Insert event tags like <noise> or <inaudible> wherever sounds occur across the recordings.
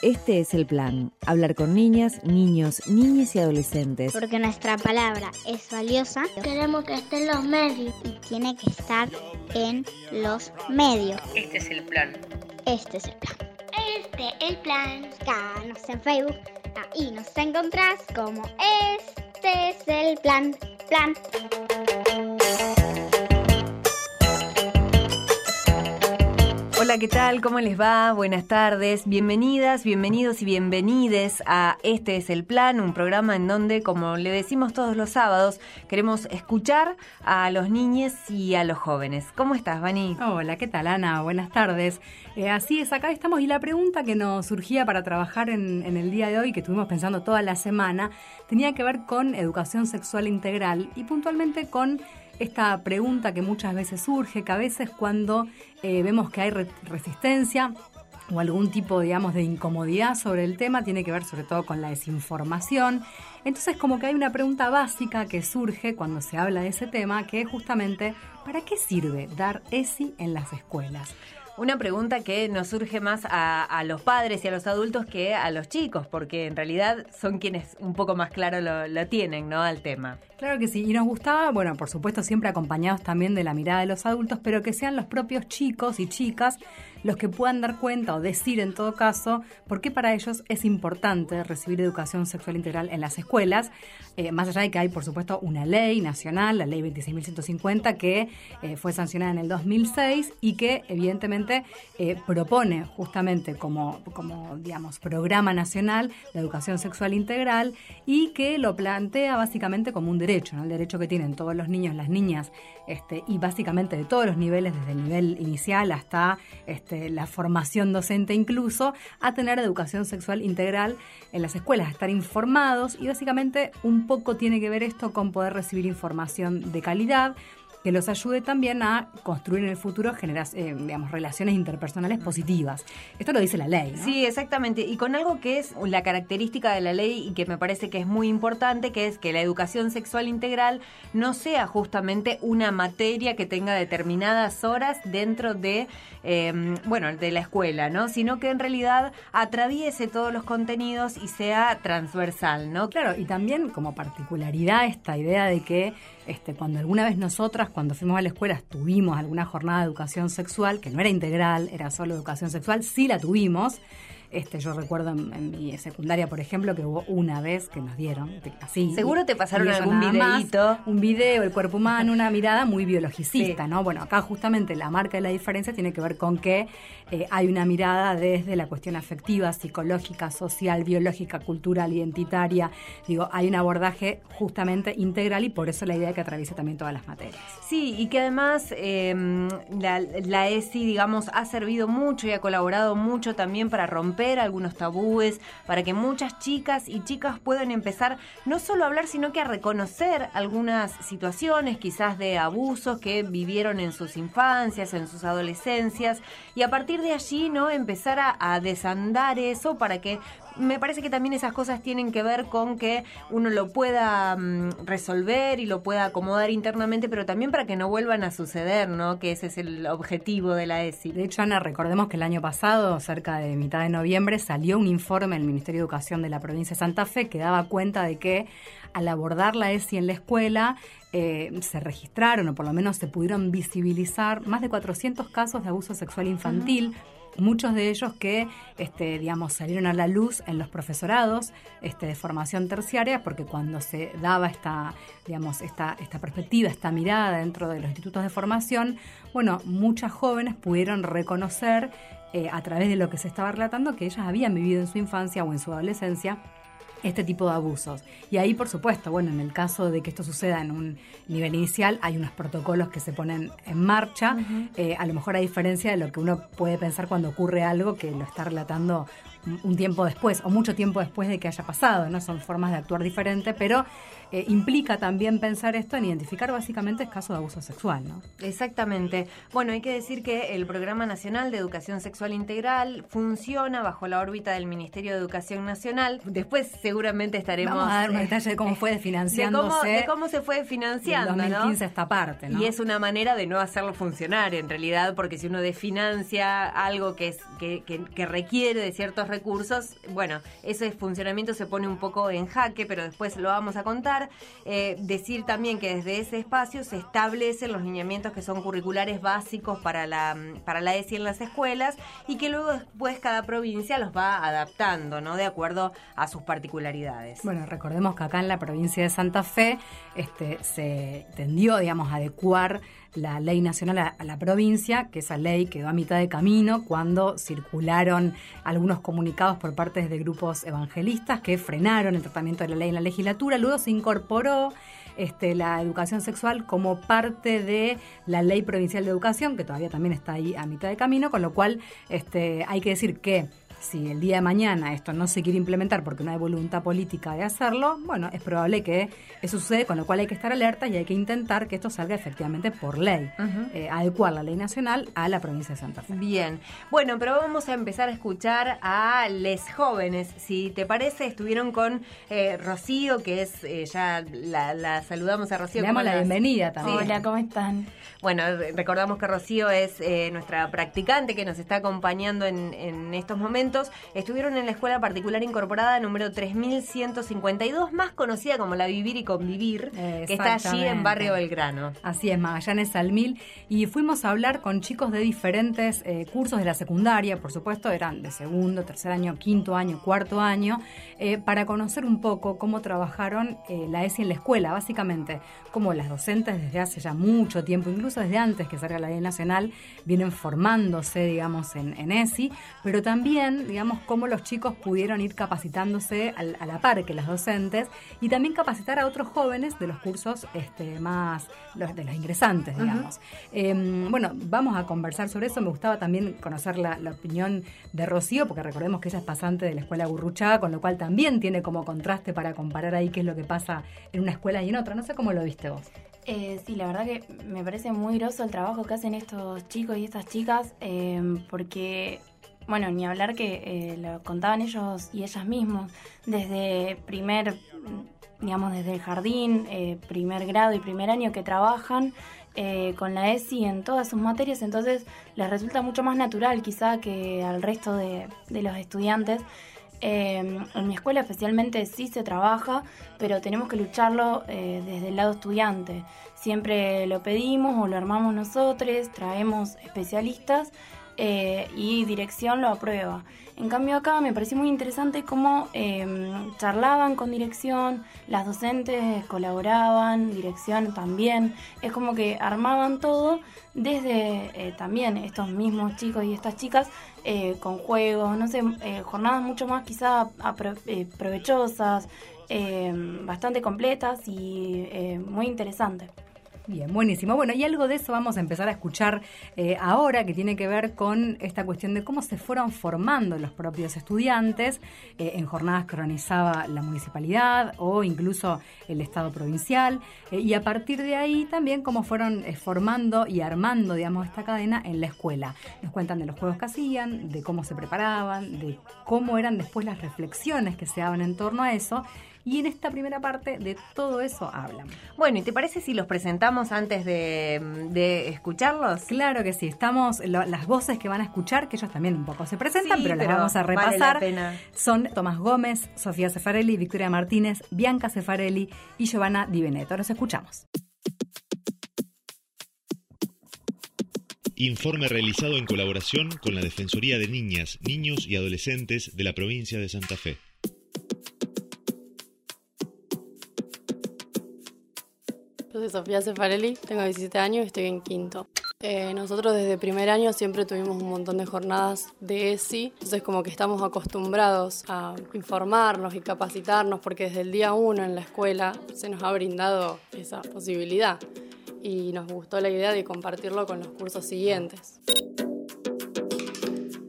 Este es el plan, hablar con niñas, niños, niñas y adolescentes. Porque nuestra palabra es valiosa. Queremos que esté en los medios. Y tiene que estar en los medios. Este es el plan. Este es el plan. Este el plan. Búscanos en Facebook. Ahí nos encontrás como Este es el plan. Plan. Hola, ¿qué tal? ¿Cómo les va? Buenas tardes. Bienvenidas, bienvenidos y bienvenides a Este es el Plan, un programa en donde, como le decimos todos los sábados, queremos escuchar a los niños y a los jóvenes. ¿Cómo estás, Vani? Hola, ¿qué tal, Ana? Buenas tardes. Eh, así es, acá estamos. Y la pregunta que nos surgía para trabajar en, en el día de hoy, que estuvimos pensando toda la semana, tenía que ver con educación sexual integral y puntualmente con esta pregunta que muchas veces surge, que a veces cuando eh, vemos que hay re resistencia o algún tipo, digamos, de incomodidad sobre el tema, tiene que ver sobre todo con la desinformación. Entonces, como que hay una pregunta básica que surge cuando se habla de ese tema, que es justamente, ¿para qué sirve dar ESI en las escuelas? Una pregunta que nos surge más a, los padres y a los adultos que a los chicos, porque en realidad son quienes un poco más claro lo, tienen, ¿no? Al tema. Claro que sí, y nos gustaba, bueno, por supuesto siempre acompañados también de la mirada de los adultos, pero que sean los propios chicos y chicas los que puedan dar cuenta o decir en todo caso por qué para ellos es importante recibir educación sexual integral en las escuelas, eh, más allá de que hay por supuesto una ley nacional, la ley 26.150, que eh, fue sancionada en el 2006 y que evidentemente eh, propone justamente como, como, digamos, programa nacional de educación sexual integral y que lo plantea básicamente como un derecho, el derecho que tienen todos los niños, las niñas, este, y básicamente de todos los niveles, desde el nivel inicial hasta este, la formación docente incluso, a tener educación sexual integral en las escuelas, a estar informados. Y básicamente un poco tiene que ver esto con poder recibir información de calidad, que los ayude también a construir en el futuro eh, digamos, relaciones interpersonales positivas. Esto lo dice la ley. ¿no? Sí, exactamente. Y con algo que es la característica de la ley y que me parece que es muy importante, que es que la educación sexual integral no sea justamente una materia que tenga determinadas horas dentro de, eh, bueno, de la escuela, ¿no? Sino que en realidad atraviese todos los contenidos y sea transversal, ¿no? Claro, y también como particularidad esta idea de que este, cuando alguna vez nosotras, cuando fuimos a la escuela, tuvimos alguna jornada de educación sexual, que no era integral, era solo educación sexual, sí la tuvimos. Este, yo recuerdo en, en, mi secundaria, por ejemplo, que hubo una vez que nos dieron así. Seguro te pasaron algún videito. un video, el cuerpo humano, una mirada muy biologicista, sí. ¿no? Bueno, acá justamente la marca de la diferencia tiene que ver con que eh, hay una mirada desde la cuestión afectiva, psicológica, social, biológica, cultural, identitaria. Digo, hay un abordaje justamente integral y por eso la idea de que atraviese también todas las materias. Sí, y que además eh, la, la ESI, digamos, ha servido mucho y ha colaborado mucho también para romper algunos tabúes, para que muchas chicas y chicas puedan empezar no solo a hablar, sino que a reconocer algunas situaciones quizás de abusos que vivieron en sus infancias, en sus adolescencias, y a partir de allí, ¿no? Empezar a, a desandar eso para que me parece que también esas cosas tienen que ver con que uno lo pueda um, resolver y lo pueda acomodar internamente, pero también para que no vuelvan a suceder, ¿no? Que ese es el objetivo de la ESI. De hecho, Ana, recordemos que el año pasado, cerca de mitad de noviembre, salió un informe del Ministerio de Educación de la provincia de Santa Fe que daba cuenta de que al abordar la ESI en la escuela, eh, se registraron o por lo menos se pudieron visibilizar más de 400 casos de abuso sexual infantil. Uh -huh muchos de ellos que, este, digamos, salieron a la luz en los profesorados este, de formación terciaria, porque cuando se daba esta, digamos, esta, esta perspectiva, esta mirada dentro de los institutos de formación, bueno, muchas jóvenes pudieron reconocer eh, a través de lo que se estaba relatando que ellas habían vivido en su infancia o en su adolescencia este tipo de abusos. Y ahí, por supuesto, bueno, en el caso de que esto suceda en un nivel inicial, hay unos protocolos que se ponen en marcha, uh -huh. eh, a lo mejor a diferencia de lo que uno puede pensar cuando ocurre algo que lo está relatando un tiempo después o mucho tiempo después de que haya pasado, ¿no? Son formas de actuar diferentes, pero eh, implica también pensar esto en identificar básicamente el caso de abuso sexual, ¿no? Exactamente. Bueno, hay que decir que el Programa Nacional de Educación Sexual Integral funciona bajo la órbita del Ministerio de Educación Nacional. Después se seguramente estaremos... Vamos a dar un eh, detalle de cómo fue financiándose. De cómo, de cómo se fue financiando, en 2015 ¿no? esta parte, ¿no? Y es una manera de no hacerlo funcionar, en realidad, porque si uno desfinancia algo que, es, que, que, que requiere de ciertos recursos, bueno, ese funcionamiento se pone un poco en jaque, pero después lo vamos a contar. Eh, decir también que desde ese espacio se establecen los lineamientos que son curriculares básicos para la, para la ESI en las escuelas y que luego después cada provincia los va adaptando, ¿no? De acuerdo a sus particularidades. Bueno, recordemos que acá en la provincia de Santa Fe este, se tendió, digamos, a adecuar la ley nacional a, la provincia, que esa ley quedó a mitad de camino cuando circularon algunos comunicados por parte de grupos evangelistas que frenaron el tratamiento de la ley en la legislatura. Luego se este, la educación sexual como parte de la ley provincial de educación, que todavía también está ahí a mitad de camino, con lo cual este, hay que decir que si el día de mañana esto no se quiere implementar porque no hay voluntad política de hacerlo, bueno, es probable que eso suceda, con lo cual hay que estar alerta y hay que intentar que esto salga efectivamente por ley, uh -huh. eh, adecuar la ley nacional a la provincia de Santa Fe. Bien, bueno, pero vamos a empezar a escuchar a les jóvenes. Si te parece, estuvieron con eh, Rocío, que es, eh, ya la, la, saludamos a Rocío. Le damos la bienvenida también. Sí. Hola, ¿cómo están? Bueno, recordamos que Rocío es eh, nuestra practicante que nos está acompañando en, en estos momentos estuvieron en la escuela particular incorporada número 3152, más conocida como la Vivir y Convivir, que está allí en Barrio Belgrano. Así es, Magallanes al Mil. Y fuimos a hablar con chicos de diferentes eh, cursos de la secundaria, por supuesto, eran de segundo, tercer año, quinto año, cuarto año, eh, para conocer un poco cómo trabajaron eh, la ESI en la escuela, básicamente, cómo las docentes desde hace ya mucho tiempo, incluso desde antes que salga la ley nacional, vienen formándose, digamos, en, en ESI, pero también digamos, cómo los chicos pudieron ir capacitándose a, la par que las docentes y también capacitar a otros jóvenes de los cursos este, más, los, de los ingresantes, digamos. Uh -huh. eh, bueno, vamos a conversar sobre eso. Me gustaba también conocer la, la, opinión de Rocío, porque recordemos que ella es pasante de la escuela Gurruchaga, con lo cual también tiene como contraste para comparar ahí qué es lo que pasa en una escuela y en otra. No sé cómo lo viste vos. Eh, sí, la verdad que me parece muy groso el trabajo que hacen estos chicos y estas chicas, eh, porque bueno, ni hablar que eh, lo contaban ellos y ellas mismos, desde primer, digamos, desde el jardín, eh, primer grado y primer año que trabajan eh, con la ESI en todas sus materias, entonces les resulta mucho más natural quizá que al resto de, los estudiantes. en mi escuela especialmente sí se trabaja, pero tenemos que lucharlo desde el lado estudiante. Siempre lo pedimos o lo armamos nosotros, traemos especialistas eh, y dirección lo aprueba. En cambio acá me pareció muy interesante cómo eh, charlaban con dirección, las docentes colaboraban, dirección también, es como que armaban todo desde eh, también estos mismos chicos y estas chicas con juegos, no sé, jornadas mucho más quizá provechosas, bastante completas y muy interesantes. Bien, buenísimo. Bueno, y algo de eso vamos a empezar a escuchar eh, ahora, que tiene que ver con esta cuestión de cómo se fueron formando los propios estudiantes. Eh, en jornadas que organizaba la municipalidad o incluso el Estado provincial. Eh, y a partir de ahí también cómo fueron formando y armando, digamos, esta cadena en la escuela. Nos cuentan de los juegos que hacían, de cómo se preparaban, de cómo eran después las reflexiones que se daban en torno a eso. Y en esta primera parte de todo eso hablan. Bueno, ¿y te parece si los presentamos antes de, de escucharlos? Claro que sí, estamos, lo, las voces que van a escuchar, que ellos también un poco se presentan, sí, pero, pero, las vamos a repasar. Vale son Tomás Gómez, Sofía Cefarelli, Victoria Martínez, Bianca Cefarelli y Giovanna Di Veneto. Los escuchamos. Informe realizado en colaboración con la Defensoría de Niñas, Niños y Adolescentes de la provincia de Santa Fe. Yo soy Sofía Cefarelli, tengo 17 años y estoy en quinto. Eh, nosotros desde primer año siempre tuvimos un montón de jornadas de ESI, entonces como que estamos acostumbrados a informarnos y capacitarnos porque desde el día uno en la escuela se nos ha brindado esa posibilidad y nos gustó la idea de compartirlo con los cursos siguientes.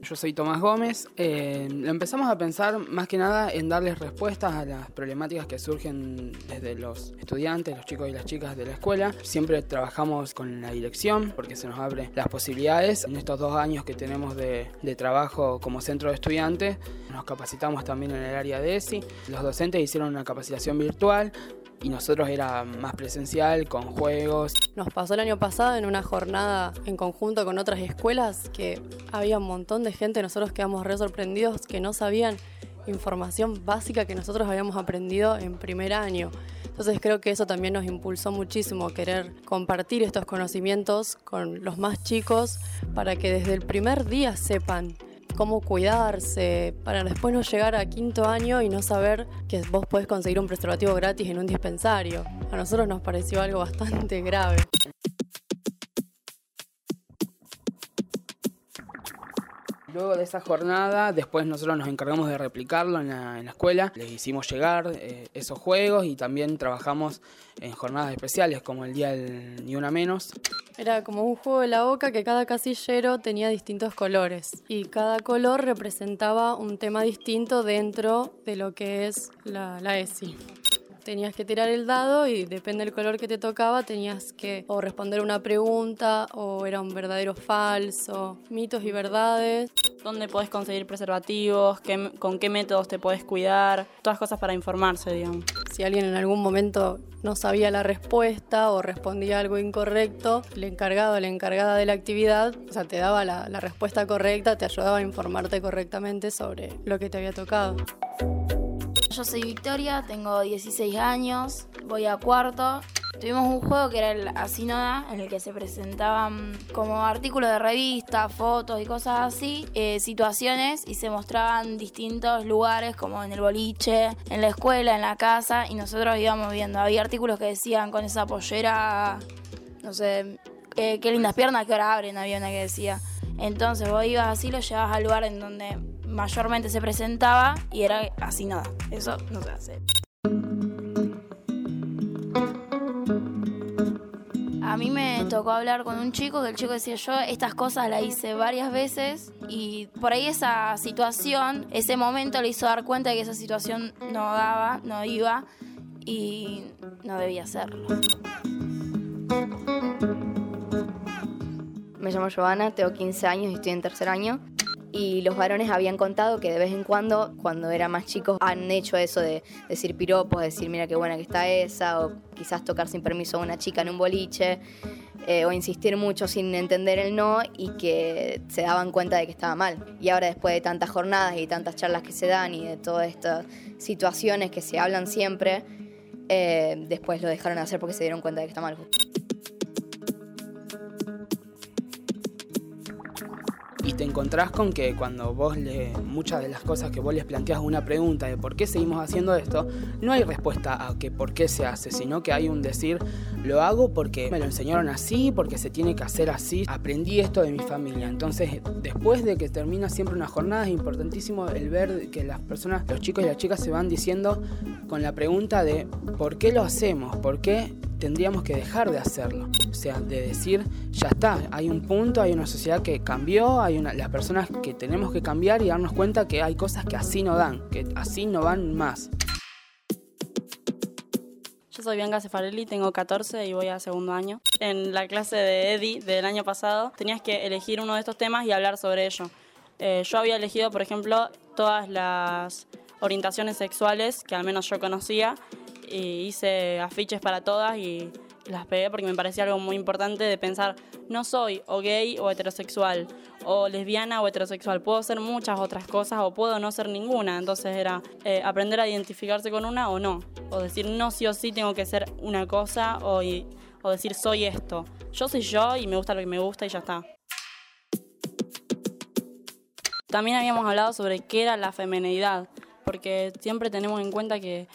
Yo soy Tomás Gómez. Eh, lo empezamos a pensar más que nada en darles respuestas a las problemáticas que surgen desde los estudiantes, los chicos y las chicas de la escuela. Siempre trabajamos con la dirección porque se nos abre las posibilidades. En estos dos años que tenemos de, de trabajo como centro de estudiantes, nos capacitamos también en el área de ESI. Los docentes hicieron una capacitación virtual y nosotros era más presencial, con juegos. Nos pasó el año pasado en una jornada en conjunto con otras escuelas que había un montón de gente, nosotros quedamos re sorprendidos que no sabían información básica que nosotros habíamos aprendido en primer año. Entonces creo que eso también nos impulsó muchísimo querer compartir estos conocimientos con los más chicos para que desde el primer día sepan cómo cuidarse, para después no llegar a quinto año y no saber que vos podés conseguir un preservativo gratis en un dispensario. A nosotros nos pareció algo bastante <laughs> grave. Luego de esa jornada, después nosotros nos encargamos de replicarlo en la, escuela. Les hicimos llegar eh, esos juegos y también trabajamos en jornadas especiales como el Día del Ni Una Menos. Era como un juego de la boca que cada casillero tenía distintos colores y cada color representaba un tema distinto dentro de lo que es la, la ESI tenías que tirar el dado y depende del color que te tocaba tenías que o responder una pregunta o era un verdadero falso, mitos y verdades. ¿Dónde podés conseguir preservativos? ¿Con qué métodos te podés cuidar? Todas cosas para informarse, digamos. Si alguien en algún momento no sabía la respuesta o respondía algo incorrecto, el encargado o la encargada de la actividad, o sea, te daba la, la respuesta correcta, te ayudaba a informarte correctamente sobre lo que te había tocado. Yo soy Victoria, tengo 16 años, voy a cuarto. Tuvimos un juego que era el Asinoda, en el que se presentaban como artículos de revista, fotos y cosas así, eh, situaciones y se mostraban distintos lugares como en el boliche, en la escuela, en la casa y nosotros íbamos viendo. Había artículos que decían con esa pollera, no sé, qué lindas piernas, que ahora abren, había una que decía. Entonces vos ibas así, lo llevabas al lugar en donde mayormente se presentaba y era así nada. Eso no se hace. A mí me tocó hablar con un chico que el chico decía yo estas cosas las hice varias veces y por ahí esa situación, ese momento le hizo dar cuenta de que esa situación no daba, no iba y no debía hacerlo. Me llamo Giovanna, tengo 15 años y estoy en tercer año y los varones habían contado que de vez en cuando, cuando eran más chicos, han hecho eso de decir piropos, decir mira qué buena que está esa, o quizás tocar sin permiso a una chica en un boliche, eh, o insistir mucho sin entender el no y que se daban cuenta de que estaba mal. Y ahora después de tantas jornadas y tantas charlas que se dan y de todas estas situaciones que se hablan siempre, eh, después lo dejaron de hacer porque se dieron cuenta de que está mal. Y te encontrás con que cuando vos le, muchas de las cosas que vos les planteas una pregunta de por qué seguimos haciendo esto, no hay respuesta a que por qué se hace, sino que hay un decir, lo hago porque me lo enseñaron así, porque se tiene que hacer así, aprendí esto de mi familia. Entonces, después de que termina siempre una jornada, es importantísimo el ver que las personas, los chicos y las chicas se van diciendo con la pregunta de por qué lo hacemos, por qué tendríamos que dejar de hacerlo. O sea, de decir, ya está, hay un punto, hay una sociedad que cambió, hay una, las personas que tenemos que cambiar y darnos cuenta que hay cosas que así no dan, que así no van más. Yo soy Bianca Cefarelli, tengo 14 y voy a segundo año. En la clase de Eddie del año pasado tenías que elegir uno de estos temas y hablar sobre ello. Eh, yo había elegido, por ejemplo, todas las orientaciones sexuales que al menos yo conocía y hice afiches para todas y las pegué porque me parecía algo muy importante de pensar, no soy o gay o heterosexual, o lesbiana o heterosexual, puedo ser muchas otras cosas o puedo no ser ninguna, entonces era eh, aprender a identificarse con una o no, o decir no sí o sí tengo que ser una cosa o, o decir soy esto, yo soy yo y me gusta lo que me gusta y ya está. También habíamos hablado sobre qué era la femenidad, porque siempre tenemos en cuenta que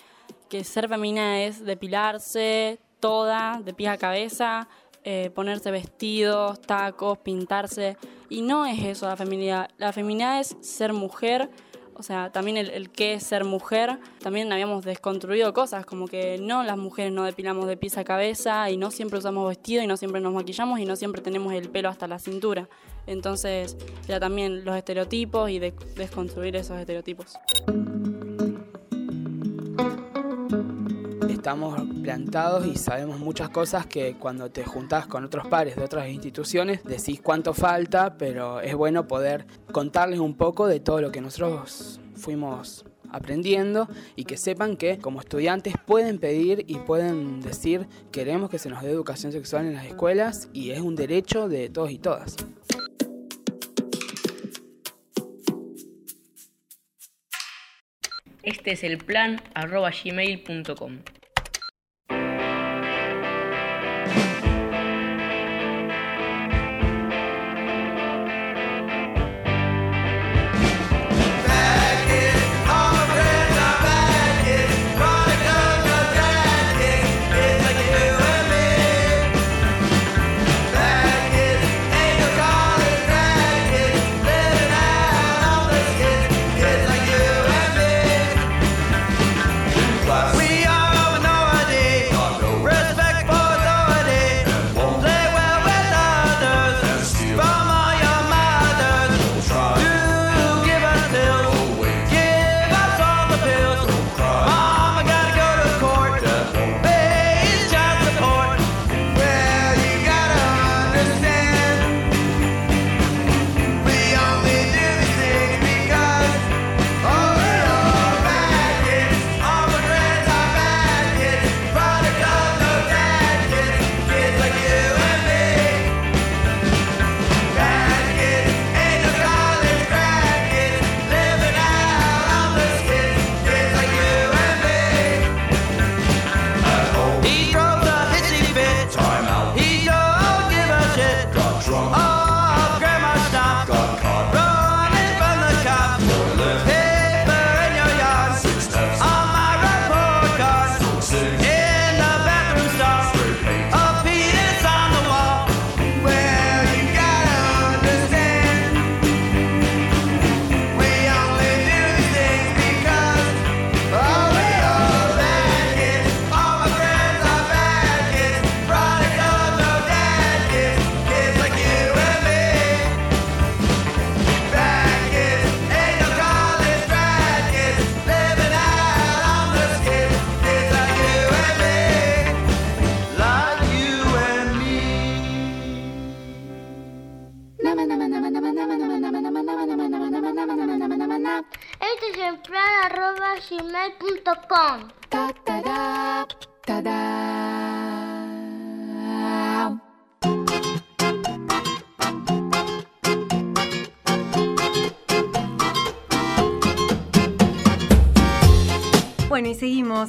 que ser femenina es depilarse toda, de pie a cabeza, eh, ponerse vestidos, tacos, pintarse. Y no es eso la feminidad. La feminidad es ser mujer O sea, también el, el qué es ser mujer, también habíamos desconstruido cosas, como que no, las mujeres no depilamos de pies a cabeza y no siempre usamos vestido y no siempre nos maquillamos y no siempre tenemos el pelo hasta la cintura. Entonces, era también los estereotipos y de- desconstruir esos estereotipos. Estamos plantados y sabemos muchas cosas que cuando te juntás con otros pares de otras instituciones decís cuánto falta, pero es bueno poder contarles un poco de todo lo que nosotros fuimos aprendiendo y que sepan que como estudiantes pueden pedir y pueden decir queremos que se nos dé educación sexual en las escuelas y es un derecho de todos y todas. Este es el plan arroba gmail.com.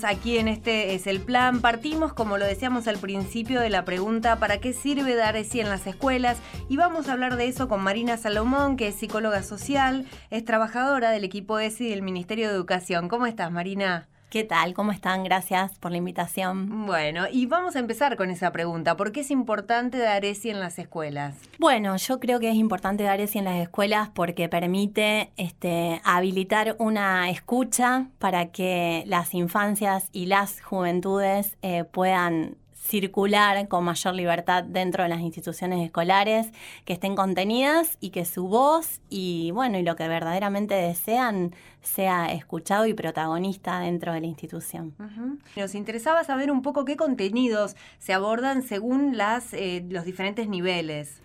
aquí en este es el plan. Partimos, como lo decíamos al principio, de la pregunta ¿para qué sirve dar ESI en las escuelas? Y vamos a hablar de eso con Marina Salomón, que es psicóloga social, es trabajadora del equipo ESI del Ministerio de Educación. ¿Cómo estás, Marina? ¿Qué tal? ¿Cómo están? Gracias por la invitación. Bueno, y vamos a empezar con esa pregunta. ¿Por qué es importante dar ESI en las escuelas? Bueno, yo creo que es importante dar ESI en las escuelas porque permite este, habilitar una escucha para que las infancias y las juventudes eh, puedan circular con mayor libertad dentro de las instituciones escolares, que estén contenidas y que su voz y bueno, y lo que verdaderamente desean sea escuchado y protagonista dentro de la institución. Nos interesaba saber un poco qué contenidos se abordan según las, eh, los diferentes niveles.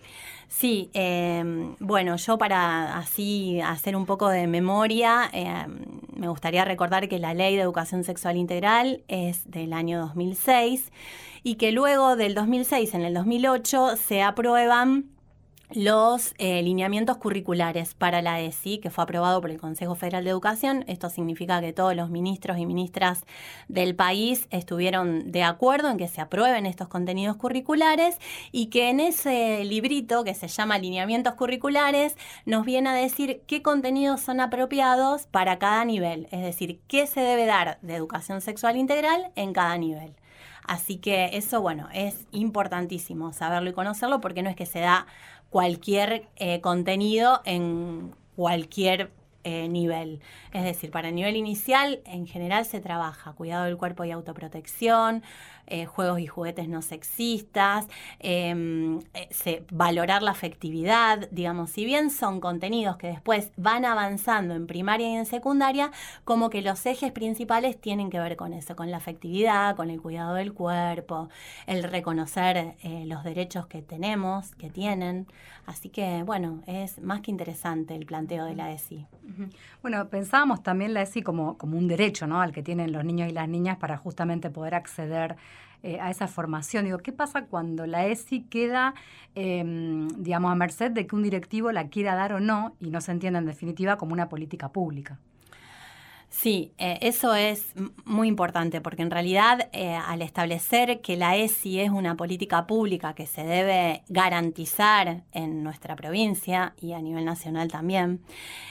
Sí, eh, bueno, yo para así hacer un poco de memoria, eh, me gustaría recordar que la Ley de Educación Sexual Integral es del año 2006 y que luego del 2006 en el 2008 se aprueban los eh, lineamientos curriculares para la ESI, que fue aprobado por el Consejo Federal de Educación. Esto significa que todos los ministros y ministras del país estuvieron de acuerdo en que se aprueben estos contenidos curriculares y que en ese librito que se llama Lineamientos Curriculares nos viene a decir qué contenidos son apropiados para cada nivel, es decir, qué se debe dar de educación sexual integral en cada nivel. Así que eso, bueno, es importantísimo saberlo y conocerlo porque no es que se da cualquier eh, contenido en cualquier eh, nivel. Es decir, para el nivel inicial, en general se trabaja cuidado del cuerpo y autoprotección, eh, juegos y juguetes no sexistas, em, eh, valorar la afectividad, digamos, si bien son contenidos que después van avanzando en primaria y en secundaria, como que los ejes principales tienen que ver con eso, con la afectividad, con el cuidado del cuerpo, el reconocer eh, los derechos que tenemos, que tienen. Así que, bueno, es más que interesante el planteo de la ESI. Bueno, pensábamos también la ESI como, como un derecho ¿no? al que tienen los niños y las niñas para justamente poder acceder eh, a esa formación. Digo, ¿qué pasa cuando la ESI queda, eh, digamos, a merced de que un directivo la quiera dar o no y no se entienda en definitiva como una política pública? Sí, eh, eso es muy importante porque en realidad eh, al establecer que la ESI es una política pública que se debe garantizar en nuestra provincia y a nivel nacional también,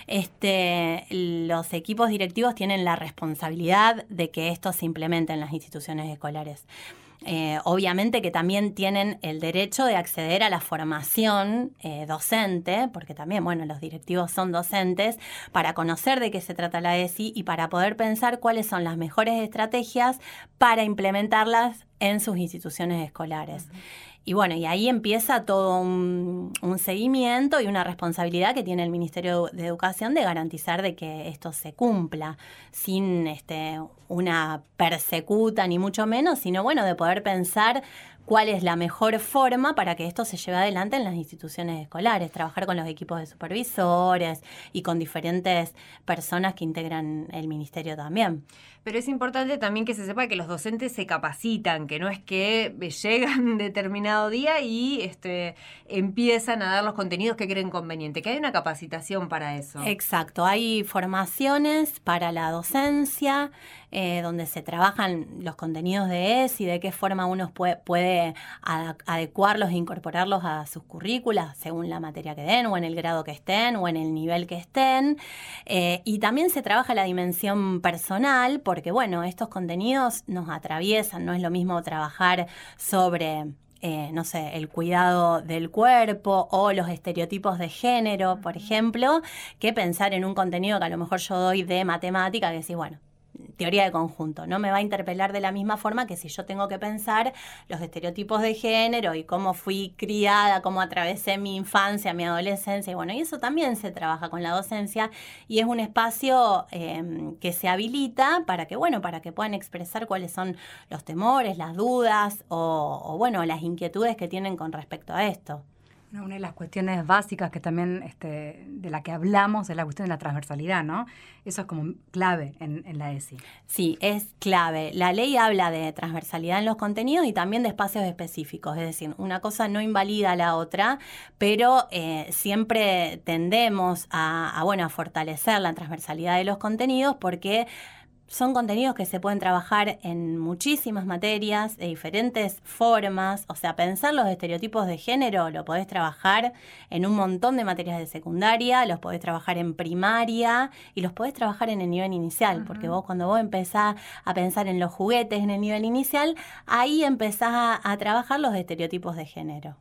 este, los equipos directivos tienen la responsabilidad de que esto se implemente en las instituciones escolares. Eh, obviamente que también tienen el derecho de acceder a la formación eh, docente, porque también, bueno, los directivos son docentes, para conocer de qué se trata la ESI y para poder pensar cuáles son las mejores estrategias para implementarlas en sus instituciones escolares. Y bueno, y ahí empieza todo un, un seguimiento y una responsabilidad que tiene el Ministerio de Educación de garantizar de que esto se cumpla, sin este, una persecuta ni mucho menos, sino bueno, de poder pensar cuál es la mejor forma para que esto se lleve adelante en las instituciones escolares, trabajar con los equipos de supervisores y con diferentes personas que integran el ministerio también. Pero es importante también que se sepa que los docentes se capacitan, que no es que <laughs> llegan determinado día y este, empiezan a dar los contenidos que creen conveniente, que hay una capacitación para eso. Exacto, hay formaciones para la docencia, eh, donde se trabajan los contenidos de ESI, de qué forma uno puede, adecuarlos e incorporarlos a sus currículas según la materia que den, o en el grado que estén, o en el nivel que estén. Eh, y también se trabaja la dimensión personal, porque bueno, estos contenidos nos atraviesan, no es lo mismo trabajar sobre eh, no sé, el cuidado del cuerpo o los estereotipos de género, por ejemplo, que pensar en un contenido que a lo mejor yo doy de matemática, que decís, bueno, teoría de conjunto, no me va a interpelar de la misma forma que si yo tengo que pensar los estereotipos de género y cómo fui criada, cómo atravesé mi infancia, mi adolescencia, y bueno, y eso también se trabaja con la docencia y es un espacio eh, que se habilita para que, bueno, para que puedan expresar cuáles son los temores, las dudas o, o, bueno, las inquietudes que tienen con respecto a esto. Bueno, Una de las cuestiones básicas que también este, de la que hablamos es la cuestión de la transversalidad, ¿no? Eso es como clave en, la ESI. Sí, es clave. La ley habla de transversalidad en los contenidos y también de espacios específicos. Es decir, una cosa no invalida a la otra, pero eh, siempre tendemos a, bueno, a fortalecer la transversalidad de los contenidos porque son contenidos que se pueden trabajar en muchísimas materias, de diferentes formas. O sea, pensar los estereotipos de género lo podés trabajar en un montón de materias de secundaria, los podés trabajar en primaria y los podés trabajar en el nivel inicial. Uh -huh. Porque vos cuando vos empezás a pensar en los juguetes en el nivel inicial, ahí empezás a, a trabajar los estereotipos de género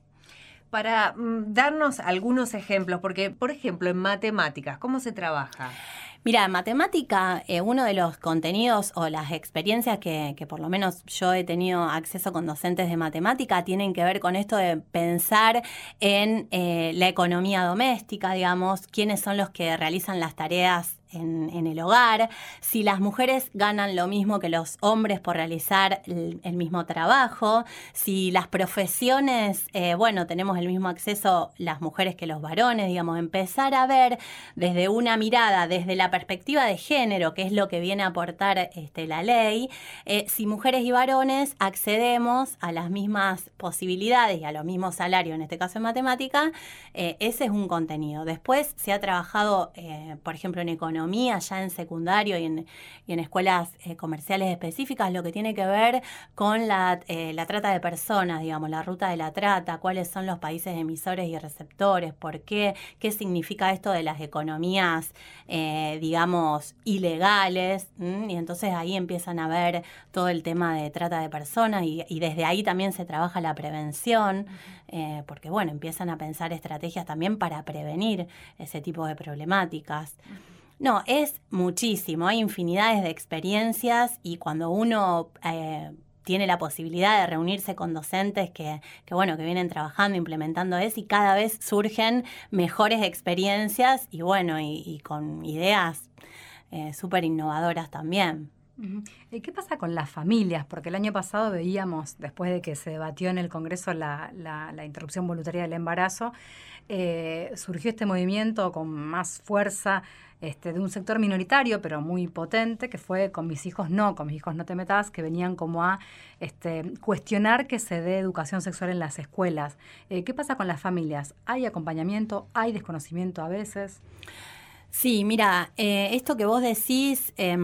para mm, darnos algunos ejemplos, porque, por ejemplo, en matemáticas, ¿cómo se trabaja? Mira, matemática, eh, uno de los contenidos o las experiencias que, que, por lo menos yo he tenido acceso con docentes de matemática tienen que ver con esto de pensar en eh, la economía doméstica, digamos, quiénes son los que realizan las tareas en, el hogar, si las mujeres ganan lo mismo que los hombres por realizar el, mismo trabajo, si las profesiones, eh, bueno, tenemos el mismo acceso las mujeres que los varones, digamos, empezar a ver desde una mirada, desde la perspectiva de género, que es lo que viene a aportar este, la ley, eh, si mujeres y varones accedemos a las mismas posibilidades y a los mismos salarios, en este caso en matemática, eh, ese es un contenido. Después se ha trabajado, por ejemplo, en economía, ya en secundario y en, y en escuelas eh, comerciales específicas, lo que tiene que ver con la, eh, la, trata de personas, digamos, la ruta de la trata, cuáles son los países emisores y receptores, por qué, qué significa esto de las economías, eh, digamos, ilegales, y entonces ahí empiezan a ver todo el tema de trata de personas y, y desde ahí también se trabaja la prevención, eh, porque bueno, empiezan a pensar estrategias también para prevenir ese tipo de problemáticas. No, es muchísimo, hay infinidades de experiencias y cuando uno eh, tiene la posibilidad de reunirse con docentes que, que, bueno, que vienen trabajando, implementando eso y cada vez surgen mejores experiencias y bueno, y, con ideas eh, súper innovadoras también. ¿Y qué pasa con las familias? Porque el año pasado veíamos, después de que se debatió en el Congreso la, la, la interrupción voluntaria del embarazo, eh, surgió este movimiento con más fuerza este, de un sector minoritario, pero muy potente, que fue con mis hijos no, con mis hijos no te metas, que venían como a este, cuestionar que se dé educación sexual en las escuelas. Eh, ¿Qué pasa con las familias? ¿Hay acompañamiento? ¿Hay desconocimiento a veces? Sí, mira, eh, esto que vos decís, eh,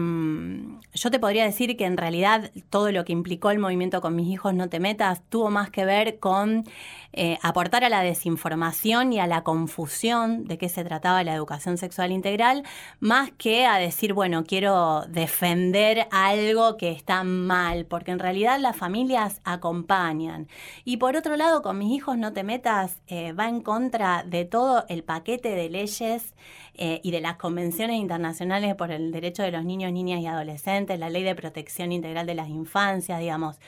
yo te podría decir que en realidad todo lo que implicó el movimiento con mis hijos no te metas tuvo más que ver con eh, aportar a la desinformación y a la confusión de qué se trataba la educación sexual integral, más que a decir, bueno, quiero defender algo que está mal, porque en realidad las familias acompañan. Y por otro lado, con mis hijos no te metas, eh, va en contra de todo el paquete de leyes eh, y de las convenciones internacionales por el derecho de los niños, niñas y adolescentes, la ley de protección integral de las infancias, digamos.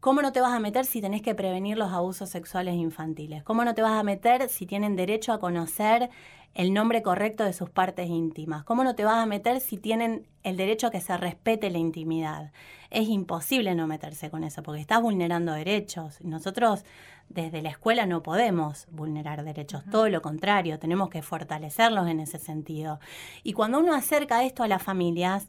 ¿Cómo no te vas a meter si tenés que prevenir los abusos sexuales infantiles? ¿Cómo no te vas a meter si tienen derecho a conocer el nombre correcto de sus partes íntimas? ¿Cómo no te vas a meter si tienen el derecho a que se respete la intimidad? Es imposible no meterse con eso porque estás vulnerando derechos. Nosotros desde la escuela no podemos vulnerar derechos, todo lo contrario, tenemos que fortalecerlos en ese sentido. Y cuando uno acerca esto a las familias,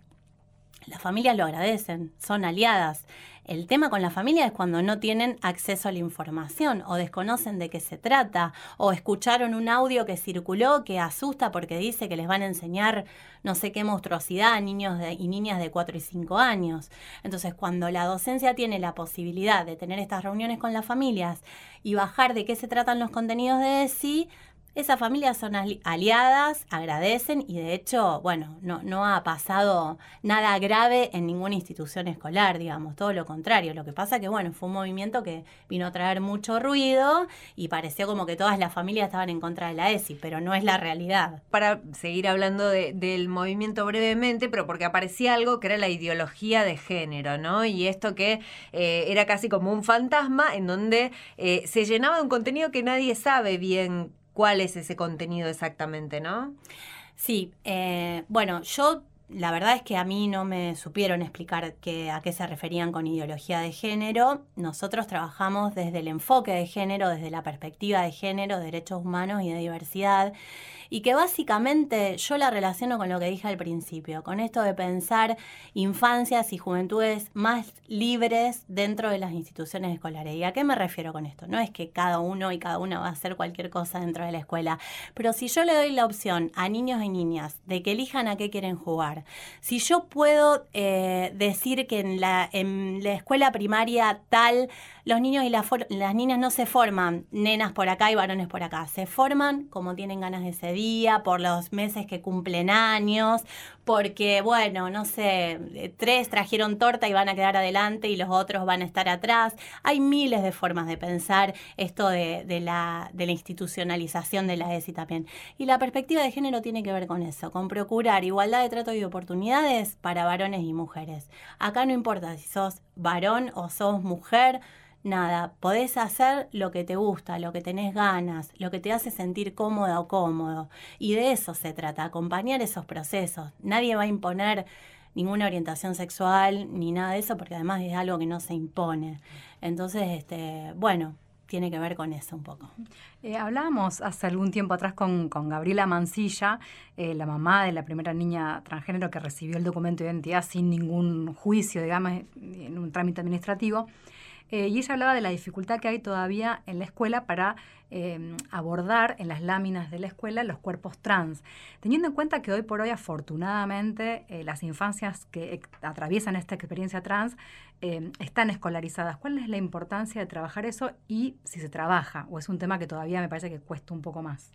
las familias lo agradecen, son aliadas. El tema con la familia es cuando no tienen acceso a la información o desconocen de qué se trata o escucharon un audio que circuló que asusta porque dice que les van a enseñar no sé qué monstruosidad a niños de, y niñas de 4 y 5 años. Entonces, cuando la docencia tiene la posibilidad de tener estas reuniones con las familias y bajar de qué se tratan los contenidos de ESI, esas familias son aliadas, agradecen y de hecho, bueno, no, no ha pasado nada grave en ninguna institución escolar, digamos, todo lo contrario. Lo que pasa que, bueno, fue un movimiento que vino a traer mucho ruido y pareció como que todas las familias estaban en contra de la ESI, pero no es la realidad. Para seguir hablando de, del movimiento brevemente, pero porque aparecía algo que era la ideología de género, ¿no? Y esto que eh, era casi como un fantasma en donde eh, se llenaba de un contenido que nadie sabe bien cuál es ese contenido exactamente, ¿no? Sí, eh, bueno, yo la verdad es que a mí no me supieron explicar que, a qué se referían con ideología de género. Nosotros trabajamos desde el enfoque de género, desde la perspectiva de género, derechos humanos y de diversidad y que básicamente yo la relaciono con lo que dije al principio, con esto de pensar infancias y juventudes más libres dentro de las instituciones escolares. ¿Y a qué me refiero con esto? No es que cada uno y cada una va a hacer cualquier cosa dentro de la escuela, pero si yo le doy la opción a niños y niñas de que elijan a qué quieren jugar, si yo puedo eh, decir que en la, en la escuela primaria tal, los niños y las, las niñas no se forman nenas por acá y varones por acá, se forman como tienen ganas de ser día, por los meses que cumplen años, porque, bueno, no sé, tres trajeron torta y van a quedar adelante y los otros van a estar atrás. Hay miles de formas de pensar esto de, de la, de la institucionalización de la ESI también. Y la perspectiva de género tiene que ver con eso, con procurar igualdad de trato y oportunidades para varones y mujeres. Acá no importa si sos varón o sos mujer, nada, podés hacer lo que te gusta, lo que tenés ganas, lo que te hace sentir cómoda o cómodo. Y de eso se trata, acompañar esos procesos. Nadie va a imponer ninguna orientación sexual ni nada de eso, porque además es algo que no se impone. Entonces, este, bueno, tiene que ver con eso un poco. Eh, hablábamos hace algún tiempo atrás con, con Gabriela Mancilla, eh, la mamá de la primera niña transgénero que recibió el documento de identidad sin ningún juicio, digamos, en un trámite administrativo. Eh, y ella hablaba de la dificultad que hay todavía en la escuela para eh, abordar en las láminas de la escuela los cuerpos trans. Teniendo en cuenta que hoy por hoy, afortunadamente, eh, las infancias que atraviesan esta experiencia trans están escolarizadas. ¿Cuál es la importancia de trabajar eso y si se trabaja? ¿O es un tema que todavía me parece que cuesta un poco más?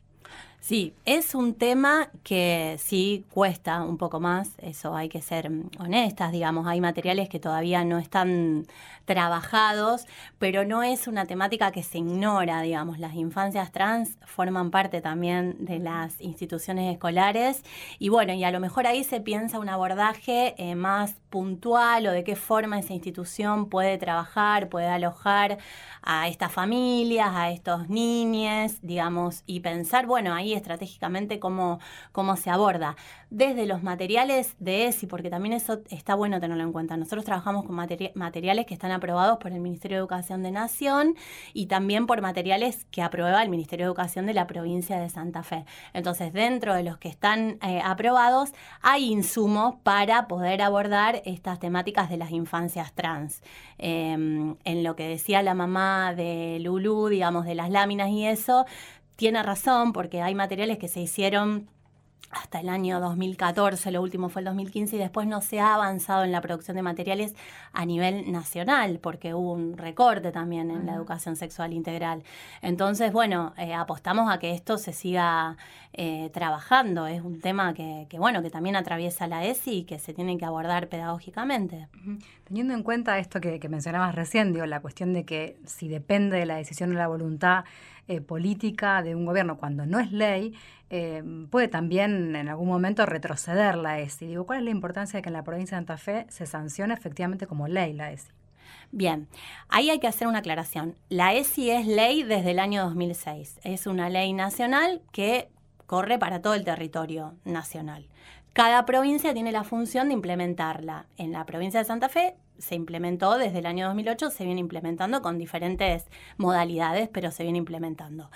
Sí, es un tema que sí cuesta un poco más, eso hay que ser mm, honestas, digamos, hay materiales que todavía no están trabajados, pero no es una temática que se ignora, digamos, las infancias trans forman parte también de las instituciones escolares y bueno, y a lo mejor ahí se piensa un abordaje eh, más puntual o de qué forma esa institución puede trabajar, puede alojar a estas familias, a estos niños, digamos, y pensar, bueno, ahí estratégicamente cómo, cómo se aborda. Desde los materiales de ESI, porque también eso está bueno tenerlo en cuenta. Nosotros trabajamos con materi- materiales que están aprobados por el Ministerio de Educación de Nación y también por materiales que aprueba el Ministerio de Educación de la provincia de Santa Fe. Entonces, dentro de los que están eh, aprobados, hay insumos para poder abordar estas temáticas de las infancias trans. Eh, en lo que decía la mamá de Lulú, digamos, de las láminas y eso, tiene razón porque hay materiales que se hicieron hasta el año 2014, lo último fue el 2015 y después no se ha avanzado en la producción de materiales a nivel nacional porque hubo un recorte también en la educación sexual integral. Entonces, bueno, eh, apostamos a que esto se siga eh, trabajando. Es un tema que, que, bueno, que también atraviesa la ESI y que se tiene que abordar pedagógicamente. Teniendo en cuenta esto que, que mencionabas recién, digo, la cuestión de que si depende de la decisión o la voluntad eh, política de un gobierno cuando no es ley, eh, puede también en algún momento retroceder la ESI. Digo, ¿cuál es la importancia de que en la provincia de Santa Fe se sancione efectivamente como ley la ESI? Bien, ahí hay que hacer una aclaración. La ESI es ley desde el año 2006. Es una ley nacional que corre para todo el territorio nacional. Cada provincia tiene la función de implementarla. En la provincia de Santa Fe se implementó desde el año 2008, se viene implementando con diferentes modalidades, pero se viene implementando.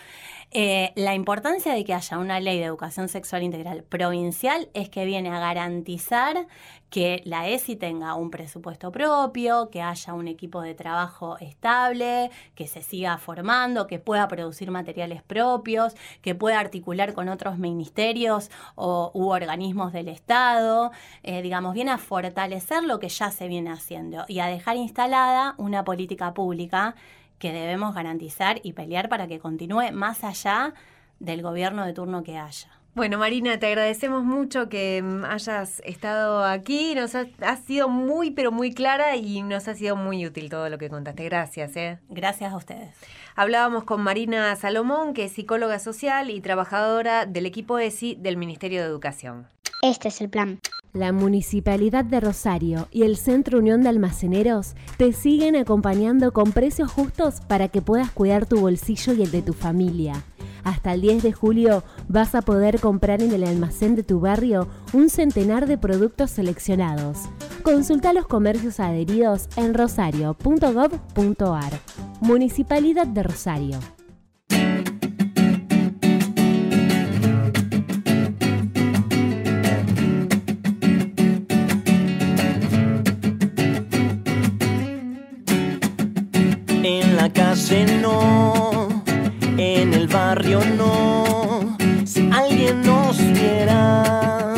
Eh, la importancia de que haya una ley de educación sexual integral provincial es que viene a garantizar que la ESI tenga un presupuesto propio, que haya un equipo de trabajo estable, que se siga formando, que pueda producir materiales propios, que pueda articular con otros ministerios o, u organismos del Estado, eh, digamos, viene a fortalecer lo que ya se viene haciendo y a dejar instalada una política pública que debemos garantizar y pelear para que continúe más allá del gobierno de turno que haya. Bueno, Marina, te agradecemos mucho que mm, hayas estado aquí. Nos has, has sido muy, pero muy clara y nos ha sido muy útil todo lo que contaste. Gracias. ¿eh? Gracias a ustedes. Hablábamos con Marina Salomón, que es psicóloga social y trabajadora del equipo ESI del Ministerio de Educación. Este es el plan. La Municipalidad de Rosario y el Centro Unión de Almaceneros te siguen acompañando con precios justos para que puedas cuidar tu bolsillo y el de tu familia. Hasta el 10 de julio vas a poder comprar en el almacén de tu barrio un centenar de productos seleccionados. Consulta los comercios adheridos en rosario.gov.ar. Municipalidad de Rosario. Calle no, en el barrio no, si alguien nos viera.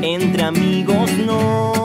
Entre amigos no,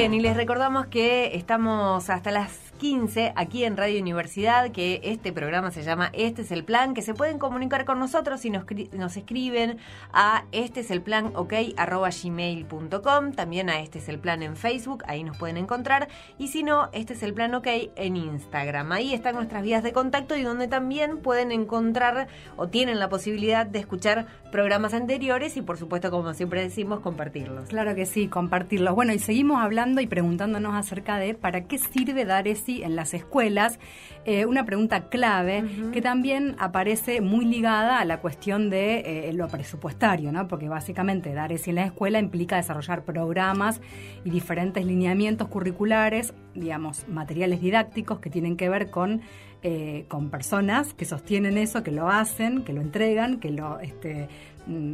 Bien, y les recordamos que estamos hasta las 15 aquí en Radio Universidad, que este programa se llama Este es el plan, que se pueden comunicar con nosotros y nos, nos escriben a este es el plan ok arroba gmail.com, también a este es el plan en Facebook, ahí nos pueden encontrar, y si no, este es el plan ok en Instagram. Ahí están nuestras vías de contacto y donde también pueden encontrar o tienen la posibilidad de escuchar programas anteriores y por supuesto, como siempre decimos, compartirlos. Claro que sí, compartirlos. Bueno, y seguimos hablando y preguntándonos acerca de para qué sirve dar En las escuelas. Eh, una pregunta clave que también aparece muy ligada a la cuestión de eh, lo presupuestario, ¿no? Porque básicamente dar ESI en la escuela implica desarrollar programas y diferentes lineamientos curriculares, digamos, materiales didácticos que tienen que ver con eh, con personas que sostienen eso, que lo hacen, que lo entregan, que lo este,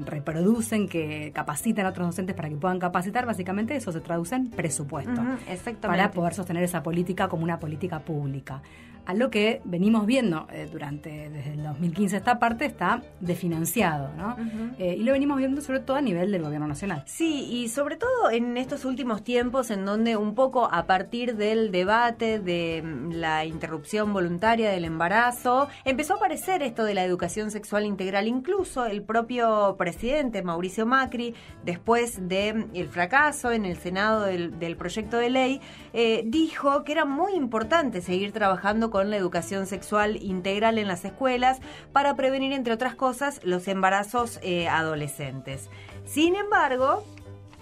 reproducen, que capacitan a otros docentes para que puedan capacitar, básicamente eso se traduce en presupuesto exactamente. para poder sostener esa política como una política pública. A lo que venimos viendo eh, durante desde el 2015 esta parte está desfinanciado, ¿no? Eh, y lo venimos viendo sobre todo a nivel del gobierno nacional. Sí, y sobre todo en estos últimos tiempos en donde un poco a partir del debate de mm, la interrupción voluntaria del embarazo, empezó a aparecer esto de la educación sexual integral. Incluso el propio presidente Mauricio Macri, después del el fracaso en el Senado del, del proyecto de ley, eh, dijo que era muy importante seguir trabajando con la educación sexual integral en las escuelas para prevenir, entre otras cosas, los embarazos eh, adolescentes. Sin embargo,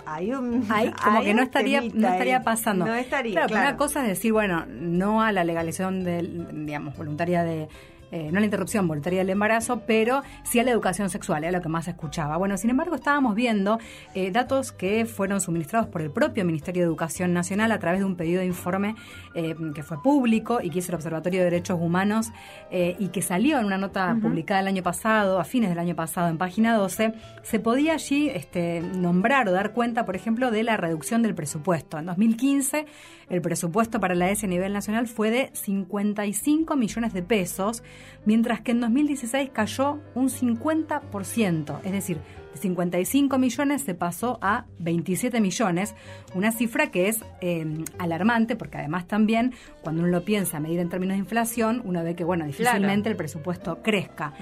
hay un como hay que no estaría, temita no estaría pasando. No estaría, Claro, claro. una cosa es decir, bueno, no a la legalización del, digamos, voluntaria de eh, no a la interrupción voluntaria del embarazo, pero sí a la educación sexual, era lo que más se escuchaba. Bueno, sin embargo, estábamos viendo eh, datos que fueron suministrados por el propio Ministerio de Educación Nacional a través de un pedido de informe eh, que fue público y que hizo el Observatorio de Derechos Humanos y que salió en una nota publicada el año pasado, a fines del año pasado, en página 12, se podía allí este, nombrar o dar cuenta, por ejemplo, de la reducción del presupuesto. En 2015, el presupuesto para la ESI a nivel nacional fue de 55 millones de pesos, mientras que en 2016 cayó un 50%, es decir, de 55 millones se pasó a 27 millones, una cifra que es eh, alarmante porque además también cuando uno lo piensa a medir en términos de inflación, uno ve que bueno, difícilmente el presupuesto crezca.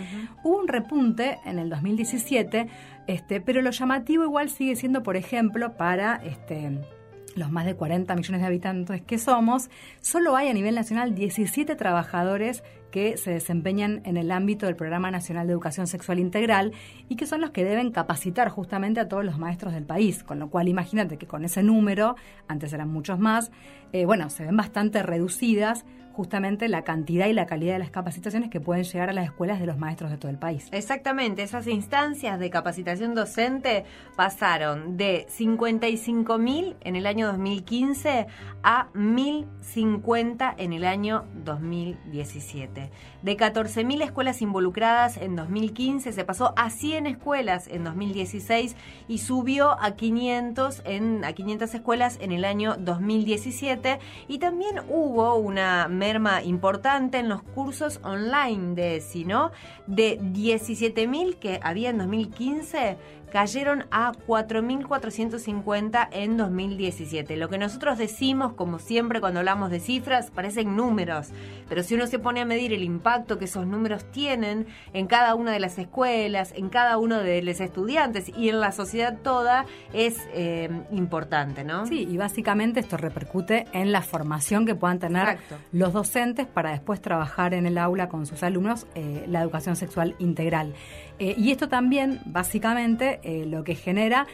Hubo un repunte en el 2017, este, pero lo llamativo igual sigue siendo, por ejemplo, para este, los más de 40 millones de habitantes que somos, solo hay a nivel nacional 17 trabajadores que se desempeñan en el ámbito del Programa Nacional de Educación Sexual Integral y que son los que deben capacitar justamente a todos los maestros del país. Con lo cual, imagínate que con ese número, antes eran muchos más, eh, bueno, se ven bastante reducidas justamente la cantidad y la calidad de las capacitaciones que pueden llegar a las escuelas de los maestros de todo el país. Exactamente, esas instancias de capacitación docente pasaron de 55.000 en el año 2015 a 1.050 en el año 2017. De 14.000 escuelas involucradas en 2015 se pasó a 100 escuelas en 2016 y subió a 500 en a 500 escuelas en el año 2017 y también hubo una merma importante en los cursos online de ESI, ¿no? De 17.000 que había en 2015 cayeron a 4.450 en 2017. Lo que nosotros decimos, como siempre cuando hablamos de cifras, parecen números, pero si uno se pone a medir el impacto que esos números tienen en cada una de las escuelas, en cada uno de los estudiantes y en la sociedad toda, es eh, importante, ¿no? Sí, y básicamente esto repercute en la formación que puedan tener Exacto. los docentes para después trabajar en el aula con sus alumnos eh, la educación sexual integral. Eh, y esto también, básicamente, eh, lo que genera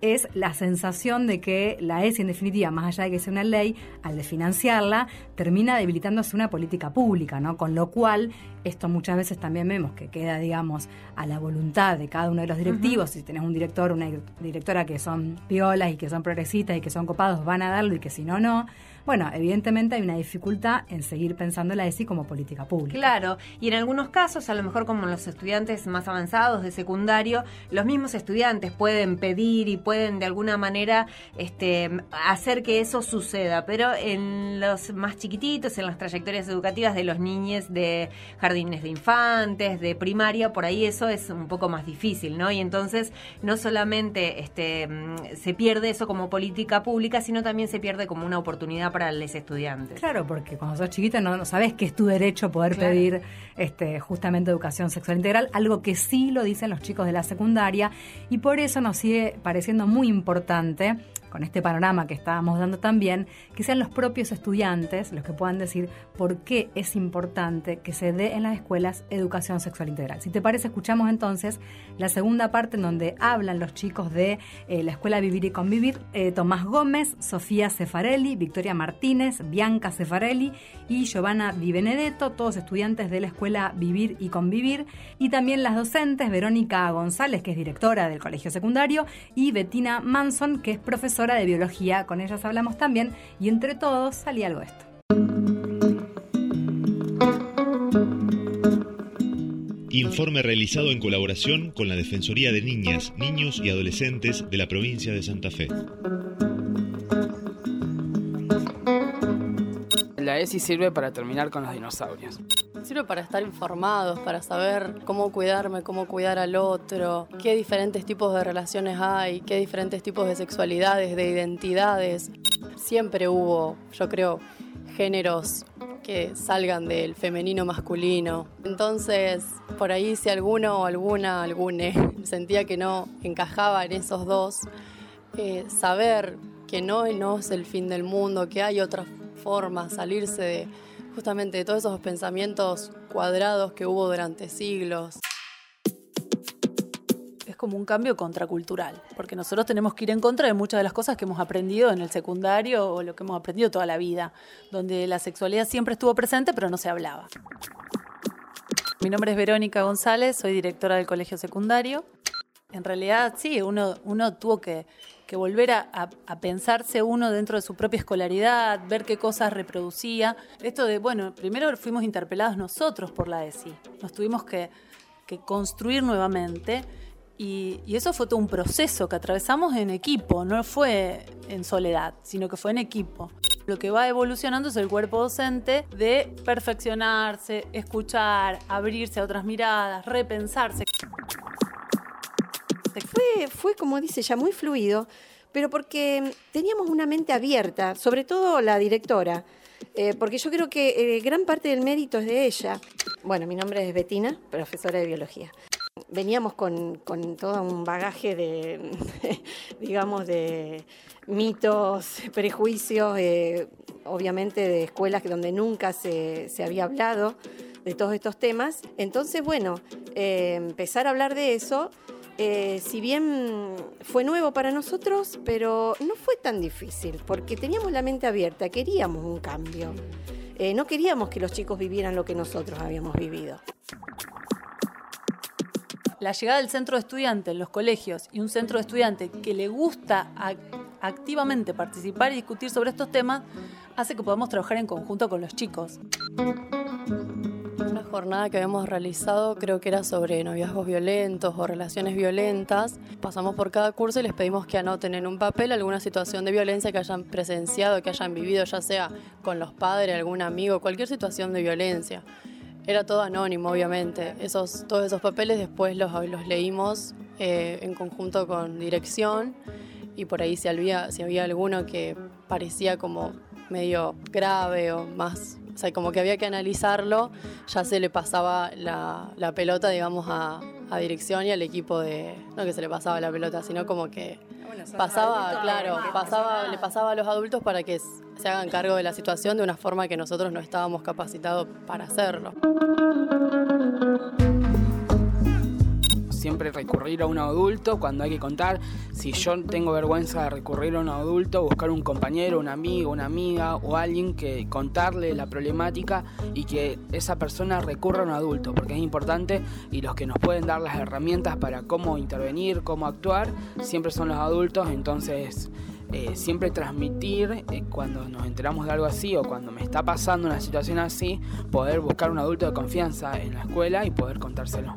es la sensación de que la ESI, en definitiva, más allá de que sea una ley, al desfinanciarla, termina debilitándose una política pública, ¿no? Con lo cual, Esto muchas veces también vemos que queda, digamos, a la voluntad de cada uno de los directivos. Si tenés un director, una directora que son piolas y que son progresistas y que son copados, van a darlo y que si no, no. Bueno, evidentemente hay una dificultad en seguir pensando la ESI como política pública. Claro, y en algunos casos, a lo mejor como los estudiantes más avanzados de secundario, los mismos estudiantes pueden pedir y pueden de alguna manera este, hacer que eso suceda, pero en los más chiquititos, en las trayectorias educativas de los niños de jardines de infantes, de primaria, por ahí eso es un poco más difícil, ¿no? Y entonces no solamente este, mm, se pierde eso como política pública, sino también se pierde como una oportunidad para los estudiantes. Claro, porque cuando sos chiquita no, no sabes que es tu derecho poder Claro. pedir este, justamente educación sexual integral, algo que sí lo dicen los chicos de la secundaria y por eso nos sigue pareciendo muy importante con este panorama que estábamos dando también, que sean los propios estudiantes los que puedan decir por qué es importante que se dé en las escuelas educación sexual integral. Si te parece, escuchamos entonces la segunda parte en donde hablan los chicos de eh, la Escuela Vivir y Convivir, eh, Tomás Gómez, Sofía Cefarelli, Victoria Martínez, Bianca Cefarelli y Giovanna Di Benedetto, todos estudiantes de la Escuela Vivir y Convivir, y también las docentes Verónica González, que es directora del colegio secundario, y Bettina Manson, que es profesora de biología. Con ellas hablamos también y entre todos salía algo de esto. Informe realizado en colaboración con la Defensoría de Niñas, Niños y Adolescentes de la provincia de Santa Fe. La ESI sirve para terminar con los dinosaurios. Sirve para estar informados, para saber cómo cuidarme, cómo cuidar al otro, qué diferentes tipos de relaciones hay, qué diferentes tipos de sexualidades, de identidades. Siempre hubo, yo creo, géneros que salgan del femenino masculino. Entonces, por ahí si alguno o alguna, algune, <laughs> sentía que no encajaba en esos dos, eh, saber que no, no es el fin del mundo, que hay otras formas, salirse de justamente de todos esos pensamientos cuadrados que hubo durante siglos. Es como un cambio contracultural, porque nosotros tenemos que ir en contra de muchas de las cosas que hemos aprendido en el secundario o lo que hemos aprendido toda la vida, donde la sexualidad siempre estuvo presente pero no se hablaba. Mi nombre es Verónica González, soy directora del colegio secundario. En realidad, sí, uno, uno tuvo que, que volver a, pensarse uno dentro de su propia escolaridad, ver qué cosas reproducía. Esto de, bueno, primero fuimos interpelados nosotros por la ESI. Nos tuvimos que, que construir nuevamente y, y eso fue todo un proceso que atravesamos en equipo, no fue en soledad, sino que fue en equipo. Lo que va evolucionando es el cuerpo docente de perfeccionarse, escuchar, abrirse a otras miradas, repensarse. Fue, como dice ella, muy fluido, pero porque teníamos una mente abierta, sobre todo la directora, eh, porque yo creo que eh, gran parte del mérito es de ella. Bueno, mi nombre es Betina, profesora de biología. Veníamos con, con todo un bagaje de, <laughs> digamos, de mitos, prejuicios, eh, obviamente de escuelas donde nunca se, se había hablado de todos estos temas. Entonces, bueno, empezar a hablar de eso, eh, si bien fue nuevo para nosotros, pero no fue tan difícil, porque teníamos la mente abierta, queríamos un cambio. Eh, no queríamos que los chicos vivieran lo que nosotros habíamos vivido. La llegada del centro de estudiantes en los colegios y un centro de estudiantes que le gusta ac- activamente participar y discutir sobre estos temas hace que podamos trabajar en conjunto con los chicos. Una jornada que habíamos realizado creo que era sobre noviazgos violentos o relaciones violentas. Pasamos por cada curso y les pedimos que anoten en un papel alguna situación de violencia que hayan presenciado, que hayan vivido, ya sea con los padres, algún amigo, cualquier situación de violencia. Era todo anónimo, obviamente. Esos, todos esos papeles después los, los leímos eh, en conjunto con dirección y por ahí si había, si había alguno que parecía como medio grave o más, o sea, como que había que analizarlo, ya se le pasaba la, la pelota, digamos, a, a dirección y al equipo de, no que se le pasaba la pelota, sino como que pasaba, claro, pasaba, le pasaba a los adultos para que se hagan cargo de la situación de una forma que nosotros no estábamos capacitados para hacerlo. Siempre recurrir a un adulto cuando hay que contar. Si yo tengo vergüenza de recurrir a un adulto, buscar un compañero, un amigo, una amiga o alguien que contarle la problemática y que esa persona recurra a un adulto, porque es importante y los que nos pueden dar las herramientas para cómo intervenir, cómo actuar, siempre son los adultos, entonces eh, siempre transmitir eh, cuando nos enteramos de algo así o cuando me está pasando una situación así, poder buscar un adulto de confianza en la escuela y poder contárselo.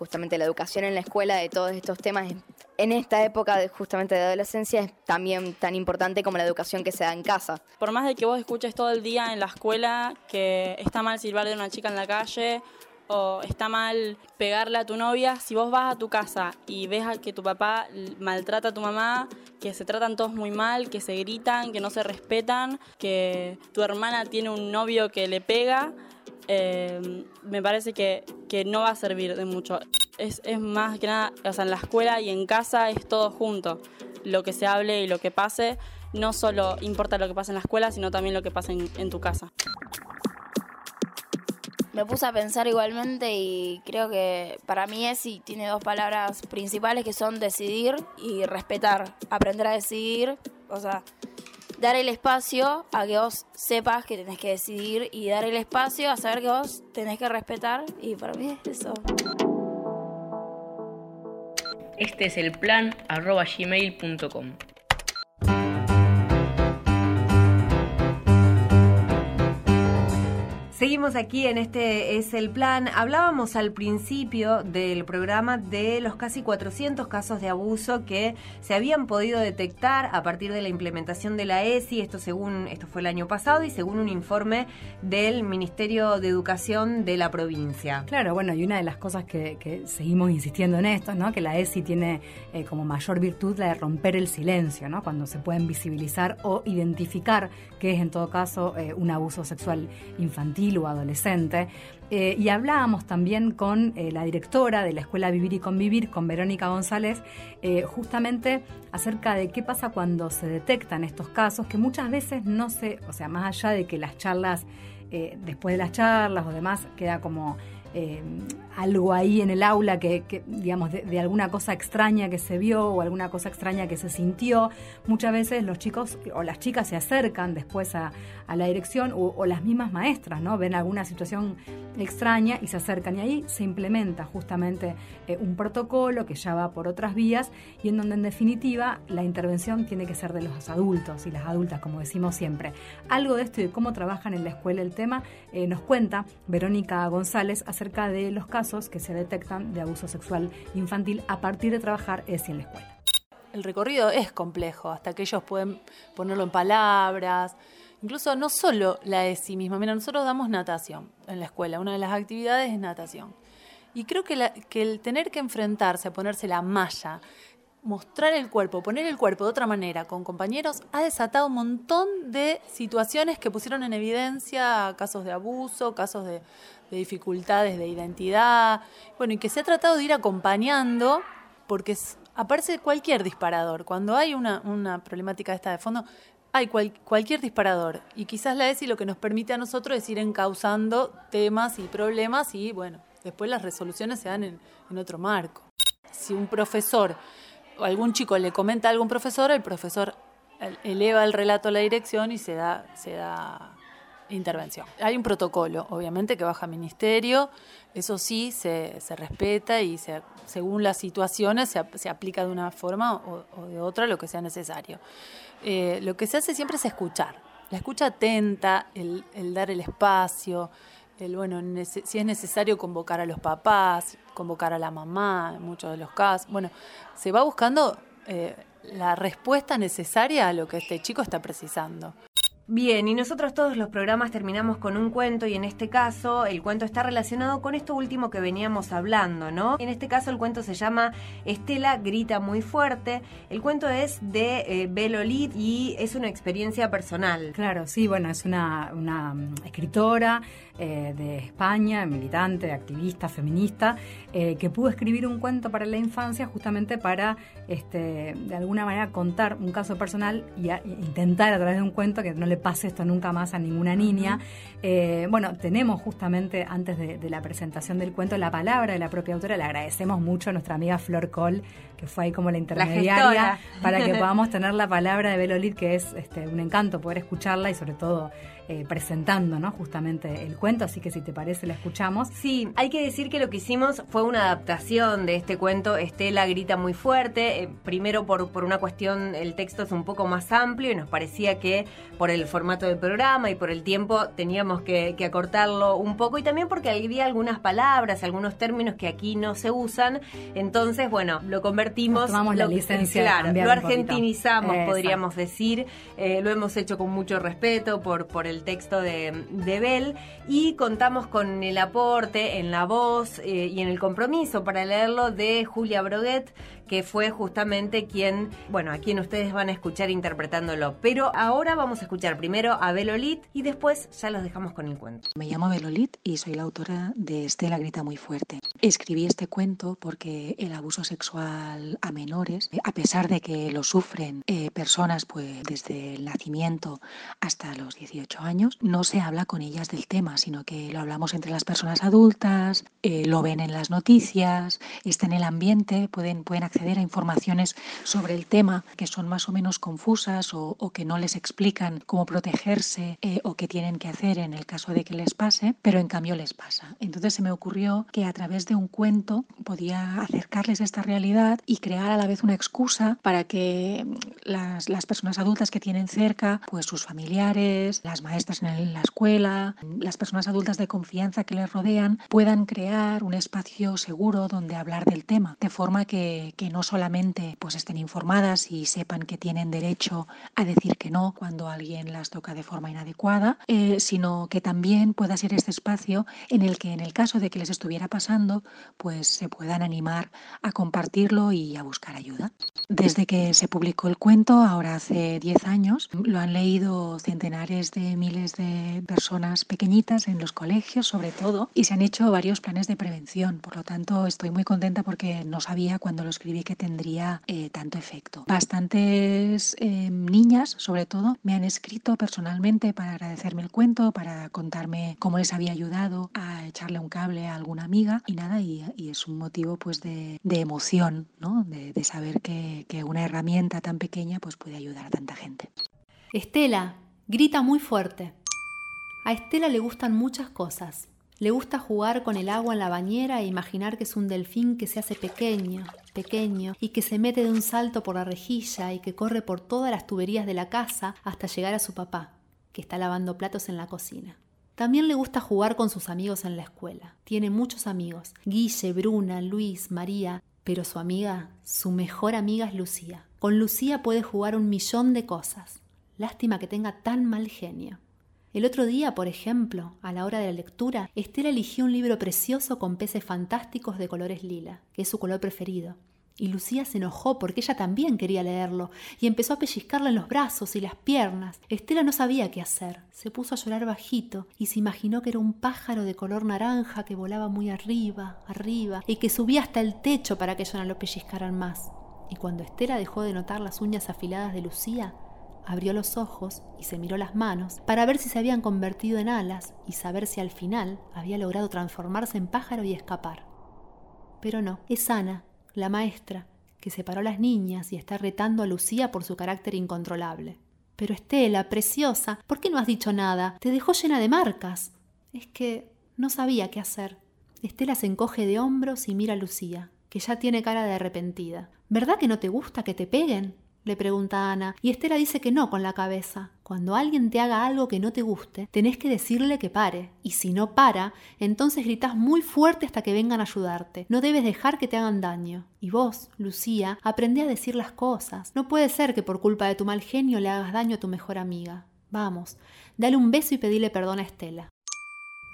Justamente la educación en la escuela de todos estos temas en esta época de, justamente de adolescencia es también tan importante como la educación que se da en casa. Por más de que vos escuches todo el día en la escuela que está mal silbarle a una chica en la calle o está mal pegarle a tu novia, si vos vas a tu casa y ves que tu papá maltrata a tu mamá, que se tratan todos muy mal, que se gritan, que no se respetan, que tu hermana tiene un novio que le pega, eh, me parece que, que no va a servir de mucho. Es, es más que nada, o sea, en la escuela y en casa es todo junto. Lo que se hable y lo que pase, no solo importa lo que pasa en la escuela, sino también lo que pasa en, en tu casa. Me puse a pensar igualmente y creo que para mí ESI tiene dos palabras principales que son decidir y respetar. Aprender a decidir, o sea, dar el espacio a que vos sepas que tenés que decidir y dar el espacio a saber que vos tenés que respetar y para mí es eso. Este es el plan arroba gmail.com. Seguimos aquí en este es el plan. Hablábamos al principio del programa de los casi 400 casos de abuso que se habían podido detectar a partir de la implementación de la ESI, esto según esto fue el año pasado y según un informe del Ministerio de Educación de la provincia. Claro, bueno, y una de las cosas que, seguimos insistiendo en esto, ¿no? Que la ESI tiene eh, como mayor virtud la de romper el silencio, ¿no? Cuando se pueden visibilizar o identificar que es en todo caso eh, un abuso sexual infantil o adolescente. Eh, y hablábamos también con eh, la directora de la Escuela Vivir y Convivir, con Verónica González, eh, justamente acerca de qué pasa cuando se detectan estos casos, que muchas veces no se, o sea, más allá de que las charlas, después de las charlas o demás, queda como eh, algo ahí en el aula que, digamos, de, alguna cosa extraña que se vio o alguna cosa extraña que se sintió. Muchas veces los chicos o las chicas se acercan después a, la dirección o, o, las mismas maestras, ¿no? Ven alguna situación extraña y se acercan y ahí se implementa justamente eh, un protocolo que ya va por otras vías y en donde en definitiva la intervención tiene que ser de los adultos y las adultas, como decimos siempre. Algo de esto y de cómo trabajan en la escuela el tema eh, nos cuenta Verónica González acerca de los casos que se detectan de abuso sexual infantil a partir de trabajar ESI en la escuela. El recorrido es complejo, hasta que ellos pueden ponerlo en palabras, incluso no solo la ESI misma. Mira, nosotros damos natación en la escuela, una de las actividades es natación. Y creo que, que el tener que enfrentarse a ponerse la malla, mostrar el cuerpo, poner el cuerpo de otra manera con compañeros, ha desatado un montón de situaciones que pusieron en evidencia casos de abuso, casos de, de dificultades de identidad, bueno, y que se ha tratado de ir acompañando, porque es, aparece cualquier disparador. Cuando hay una, una problemática esta de fondo, hay cual, cualquier disparador. Y quizás la ESI lo que nos permite a nosotros es ir encauzando temas y problemas y, bueno, después las resoluciones se dan en, otro marco. Si un profesor algún chico le comenta a algún profesor, el profesor eleva el relato a la dirección y se da, se da intervención. Hay un protocolo, obviamente, que baja ministerio, eso sí se, se respeta y se, según las situaciones se, se, aplica de una forma o, de otra lo que sea necesario. Eh, lo que se hace siempre es escuchar, la escucha atenta, el, el dar el espacio, el, bueno, si es necesario convocar a los papás, convocar a la mamá, en muchos de los casos. Bueno, se va buscando eh, la respuesta necesaria a lo que este chico está precisando. Bien, y nosotros todos los programas terminamos con un cuento y en este caso el cuento está relacionado con esto último que veníamos hablando, ¿no? En este caso el cuento se llama Estela grita muy fuerte. El cuento es de eh, Belo Lid y es una experiencia personal. Claro, sí, bueno, es una, una escritora eh, de España, militante, activista, feminista, eh, que pudo escribir un cuento para la infancia justamente para, este, de alguna manera, contar un caso personal y a, intentar a través de un cuento que no le pase esto nunca más a ninguna niña. Eh, bueno, tenemos justamente antes de, de la presentación del cuento la palabra de la propia autora. Le agradecemos mucho a nuestra amiga Flor Col, que fue ahí como la intermediaria, para que <laughs> podamos tener la palabra de Belolit, que es este, un encanto poder escucharla y sobre todo eh, presentando ¿no? justamente el cuento. Así que si te parece, la escuchamos. Sí, hay que decir que lo que hicimos fue una adaptación de este cuento. Estela grita muy fuerte. eh, primero por, por una cuestión, el texto es un poco más amplio y nos parecía que por el formato del programa y por el tiempo teníamos que, que acortarlo un poco y también porque había algunas palabras, algunos términos que aquí no se usan. Entonces, bueno, lo convertimos. Nos tomamos la lo- licencia de Claro, lo argentinizamos, podríamos decir. Eh, lo hemos hecho con mucho respeto por, por el texto de, de Bell y contamos con el aporte en la voz eh, y en el compromiso para leerlo de Julia Broguet, que fue justamente quien, bueno, a quien ustedes van a escuchar interpretándolo. Pero ahora vamos a escuchar primero a Bel Olit y después ya los dejamos con el cuento. Me llamo Belolit y soy la autora de Estela Grita Muy Fuerte. Escribí este cuento porque el abuso sexual a menores, eh, a pesar de que lo sufren eh, personas pues desde el nacimiento hasta los 18 años, no se habla con ellas del tema, sino que lo hablamos entre las personas adultas, eh, lo ven en las noticias, está en el ambiente, pueden, pueden acceder a informaciones sobre el tema que son más o menos confusas o, o que no les explican cómo protegerse eh, o qué tienen que hacer en el caso de que les pase, pero en cambio les pasa. Entonces se me ocurrió que a través de un cuento podía acercarles esta realidad y crear a la vez una excusa para que las, las personas adultas que tienen cerca, pues sus familiares, las maestras en la escuela, las personas adultas de confianza que les rodean, puedan crear un espacio seguro donde hablar del tema, de forma que, que no solamente pues estén informadas y sepan que tienen derecho a decir que no cuando alguien las toca de forma inadecuada, eh, sino que también pueda ser este espacio en el que en el caso de que les estuviera pasando, pues se puedan animar a compartirlo y a buscar ayuda. Desde que se publicó el cuento, ahora hace 10 años, lo han leído centenares de miles de personas pequeñitas en los colegios, sobre todo, y se han hecho varios planes de prevención. Por lo tanto, estoy muy contenta porque no sabía cuando lo escribí que tendría eh, tanto efecto. Bastantes eh, niñas, sobre todo, me han escrito personalmente para agradecerme el cuento, para contarme cómo les había ayudado a echarle un cable a alguna amiga y nada, y, y es un motivo pues de, de emoción, ¿no? De, de saber que, que una herramienta tan pequeña pues puede ayudar a tanta gente. Estela grita muy fuerte. A Estela le gustan muchas cosas. Le gusta jugar con el agua en la bañera e imaginar que es un delfín que se hace pequeño, pequeño, y que se mete de un salto por la rejilla y que corre por todas las tuberías de la casa hasta llegar a su papá, que está lavando platos en la cocina. También le gusta jugar con sus amigos en la escuela. Tiene muchos amigos, Guille, Bruna, Luis, María, pero su amiga, su mejor amiga es Lucía. Con Lucía puede jugar un millón de cosas. Lástima que tenga tan mal genio. El otro día, por ejemplo, a la hora de la lectura, Estela eligió un libro precioso con peces fantásticos de colores lila, que es su color preferido. Y Lucía se enojó porque ella también quería leerlo y empezó a pellizcarle en los brazos y las piernas. Estela no sabía qué hacer. Se puso a llorar bajito y se imaginó que era un pájaro de color naranja que volaba muy arriba, arriba y que subía hasta el techo para que ella no lo pellizcaran más. Y cuando Estela dejó de notar las uñas afiladas de Lucía, abrió los ojos y se miró las manos para ver si se habían convertido en alas y saber si al final había logrado transformarse en pájaro y escapar. Pero no, es Ana, la maestra, que separó a las niñas y está retando a Lucía por su carácter incontrolable. Pero Estela, preciosa, ¿por qué no has dicho nada? Te dejó llena de marcas. Es que no sabía qué hacer. Estela se encoge de hombros y mira a Lucía, que ya tiene cara de arrepentida. ¿Verdad que no te gusta que te peguen? Le pregunta Ana, y Estela dice que no con la cabeza. Cuando alguien te haga algo que no te guste, tenés que decirle que pare, y si no para, entonces gritás muy fuerte hasta que vengan a ayudarte. No debes dejar que te hagan daño. Y vos, Lucía, aprendé a decir las cosas. No puede ser que por culpa de tu mal genio le hagas daño a tu mejor amiga. Vamos, dale un beso y pedile perdón a Estela.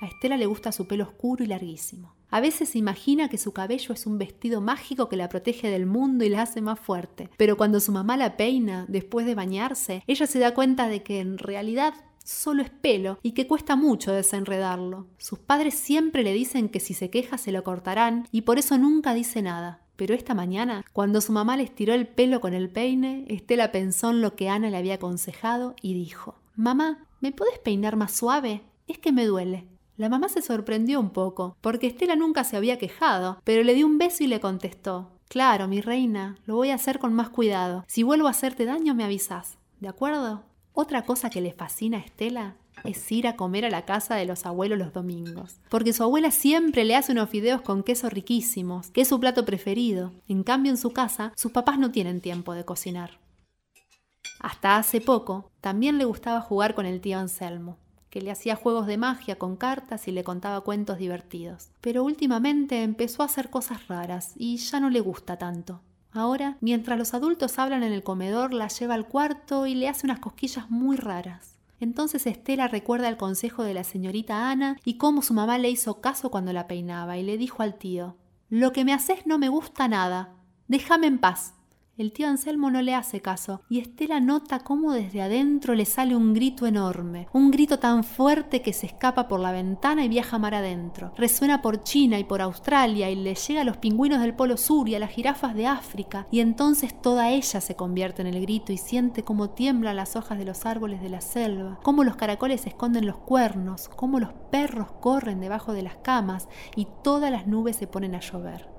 A Estela le gusta su pelo oscuro y larguísimo. A veces se imagina que su cabello es un vestido mágico que la protege del mundo y la hace más fuerte. Pero cuando su mamá la peina después de bañarse, ella se da cuenta de que en realidad solo es pelo y que cuesta mucho desenredarlo. Sus padres siempre le dicen que si se queja se lo cortarán y por eso nunca dice nada. Pero esta mañana, cuando su mamá le estiró el pelo con el peine, Estela pensó en lo que Ana le había aconsejado y dijo, Mamá, ¿me puedes peinar más suave? Es que me duele. La mamá se sorprendió un poco, porque Estela nunca se había quejado, pero le dio un beso y le contestó, Claro, mi reina, lo voy a hacer con más cuidado. Si vuelvo a hacerte daño, me avisas. ¿De acuerdo? Otra cosa que le fascina a Estela es ir a comer a la casa de los abuelos los domingos. Porque su abuela siempre le hace unos fideos con queso riquísimos, que es su plato preferido. En cambio, en su casa, sus papás no tienen tiempo de cocinar. Hasta hace poco, también le gustaba jugar con el tío Anselmo, que le hacía juegos de magia con cartas y le contaba cuentos divertidos. Pero últimamente empezó a hacer cosas raras y ya no le gusta tanto. Ahora, mientras los adultos hablan en el comedor, la lleva al cuarto y le hace unas cosquillas muy raras. Entonces Estela recuerda el consejo de la señorita Ana y cómo su mamá le hizo caso cuando la peinaba y le dijo al tío, Lo que me haces no me gusta nada. Déjame en paz. El tío Anselmo no le hace caso y Estela nota cómo desde adentro le sale un grito enorme, un grito tan fuerte que se escapa por la ventana y viaja mar adentro. Resuena por China y por Australia y le llega a los pingüinos del Polo Sur y a las jirafas de África y entonces toda ella se convierte en el grito y siente cómo tiemblan las hojas de los árboles de la selva, cómo los caracoles esconden los cuernos, cómo los perros corren debajo de las camas y todas las nubes se ponen a llover.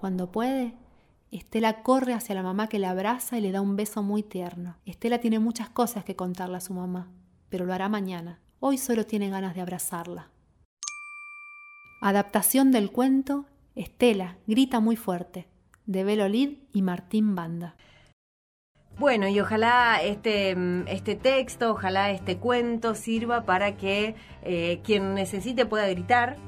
Cuando puede, Estela corre hacia la mamá que la abraza y le da un beso muy tierno. Estela tiene muchas cosas que contarle a su mamá, pero lo hará mañana. Hoy solo tiene ganas de abrazarla. Adaptación del cuento Estela grita muy fuerte, de Belolid y Martín Banda. Bueno, y ojalá este, este texto, ojalá este cuento sirva para que eh, quien necesite pueda gritar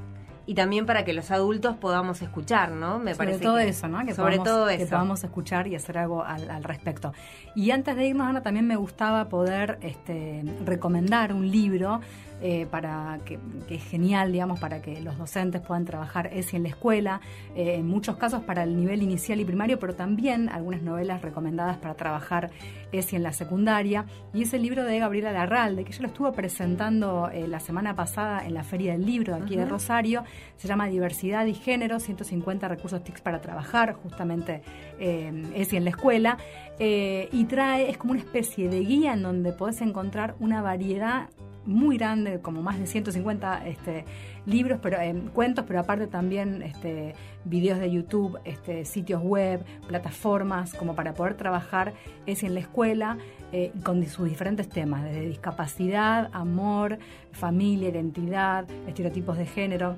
y también para que los adultos podamos escuchar, ¿no? Me sobre todo eso, ¿no? Que sobre podamos, todo eso. Que podamos escuchar y hacer algo al, al, respecto. Y antes de irnos, Ana, también me gustaba poder este, recomendar un libro eh, para que, que, es genial, digamos, para que los docentes puedan trabajar ESI en la escuela, eh, en muchos casos para el nivel inicial y primario, pero también algunas novelas recomendadas para trabajar ESI en la secundaria. Y es el libro de Gabriela Larralde, que yo lo estuvo presentando eh, la semana pasada en la Feria del Libro de aquí uh -huh. de Rosario. Se llama Diversidad y Género, 150 recursos TICs para trabajar, justamente ESI en la escuela. y trae, es como una especie de guía en donde podés encontrar una variedad muy grande, como más de 150 este, libros, pero eh, cuentos, pero aparte también este, videos de YouTube, este, sitios web, plataformas, como para poder trabajar es en la escuela eh, con sus diferentes temas, desde discapacidad, amor, familia, identidad, estereotipos de género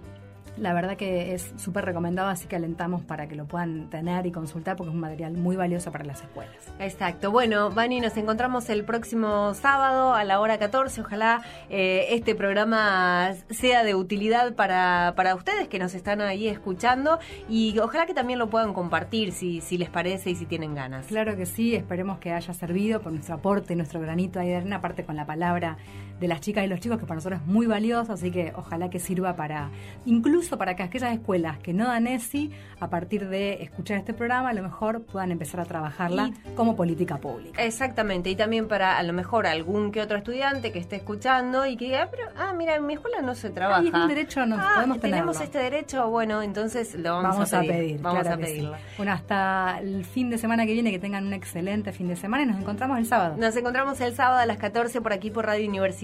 la verdad que es súper recomendado, así que alentamos para que lo puedan tener y consultar porque es un material muy valioso para las escuelas. Exacto. Bueno, Vani, nos encontramos el próximo sábado a la hora 14. Ojalá eh, este programa sea de utilidad para, para ustedes que nos están ahí escuchando y ojalá que también lo puedan compartir si, si les parece y si tienen ganas. Claro que sí, esperemos que haya servido por nuestro aporte, nuestro granito de arena, aparte con la palabra de las chicas y los chicos, que para nosotros es muy valioso, así que ojalá que sirva para incluso para que aquellas escuelas que no dan ESI, a partir de escuchar este programa, a lo mejor puedan empezar a trabajarla y, como política pública. Exactamente, y también para a lo mejor algún que otro estudiante que esté escuchando y que diga, pero, ah, mira, en mi escuela no se trabaja. Ah, es un derecho, no, ah, podemos tenerlo. Tenemos este derecho, bueno, entonces lo vamos, vamos a pedir. A pedir vamos claro a pedirlo. Sí. Bueno, hasta el fin de semana que viene, que tengan un excelente fin de semana y nos encontramos el sábado. Nos encontramos el sábado a las 14 por aquí por Radio Universidad.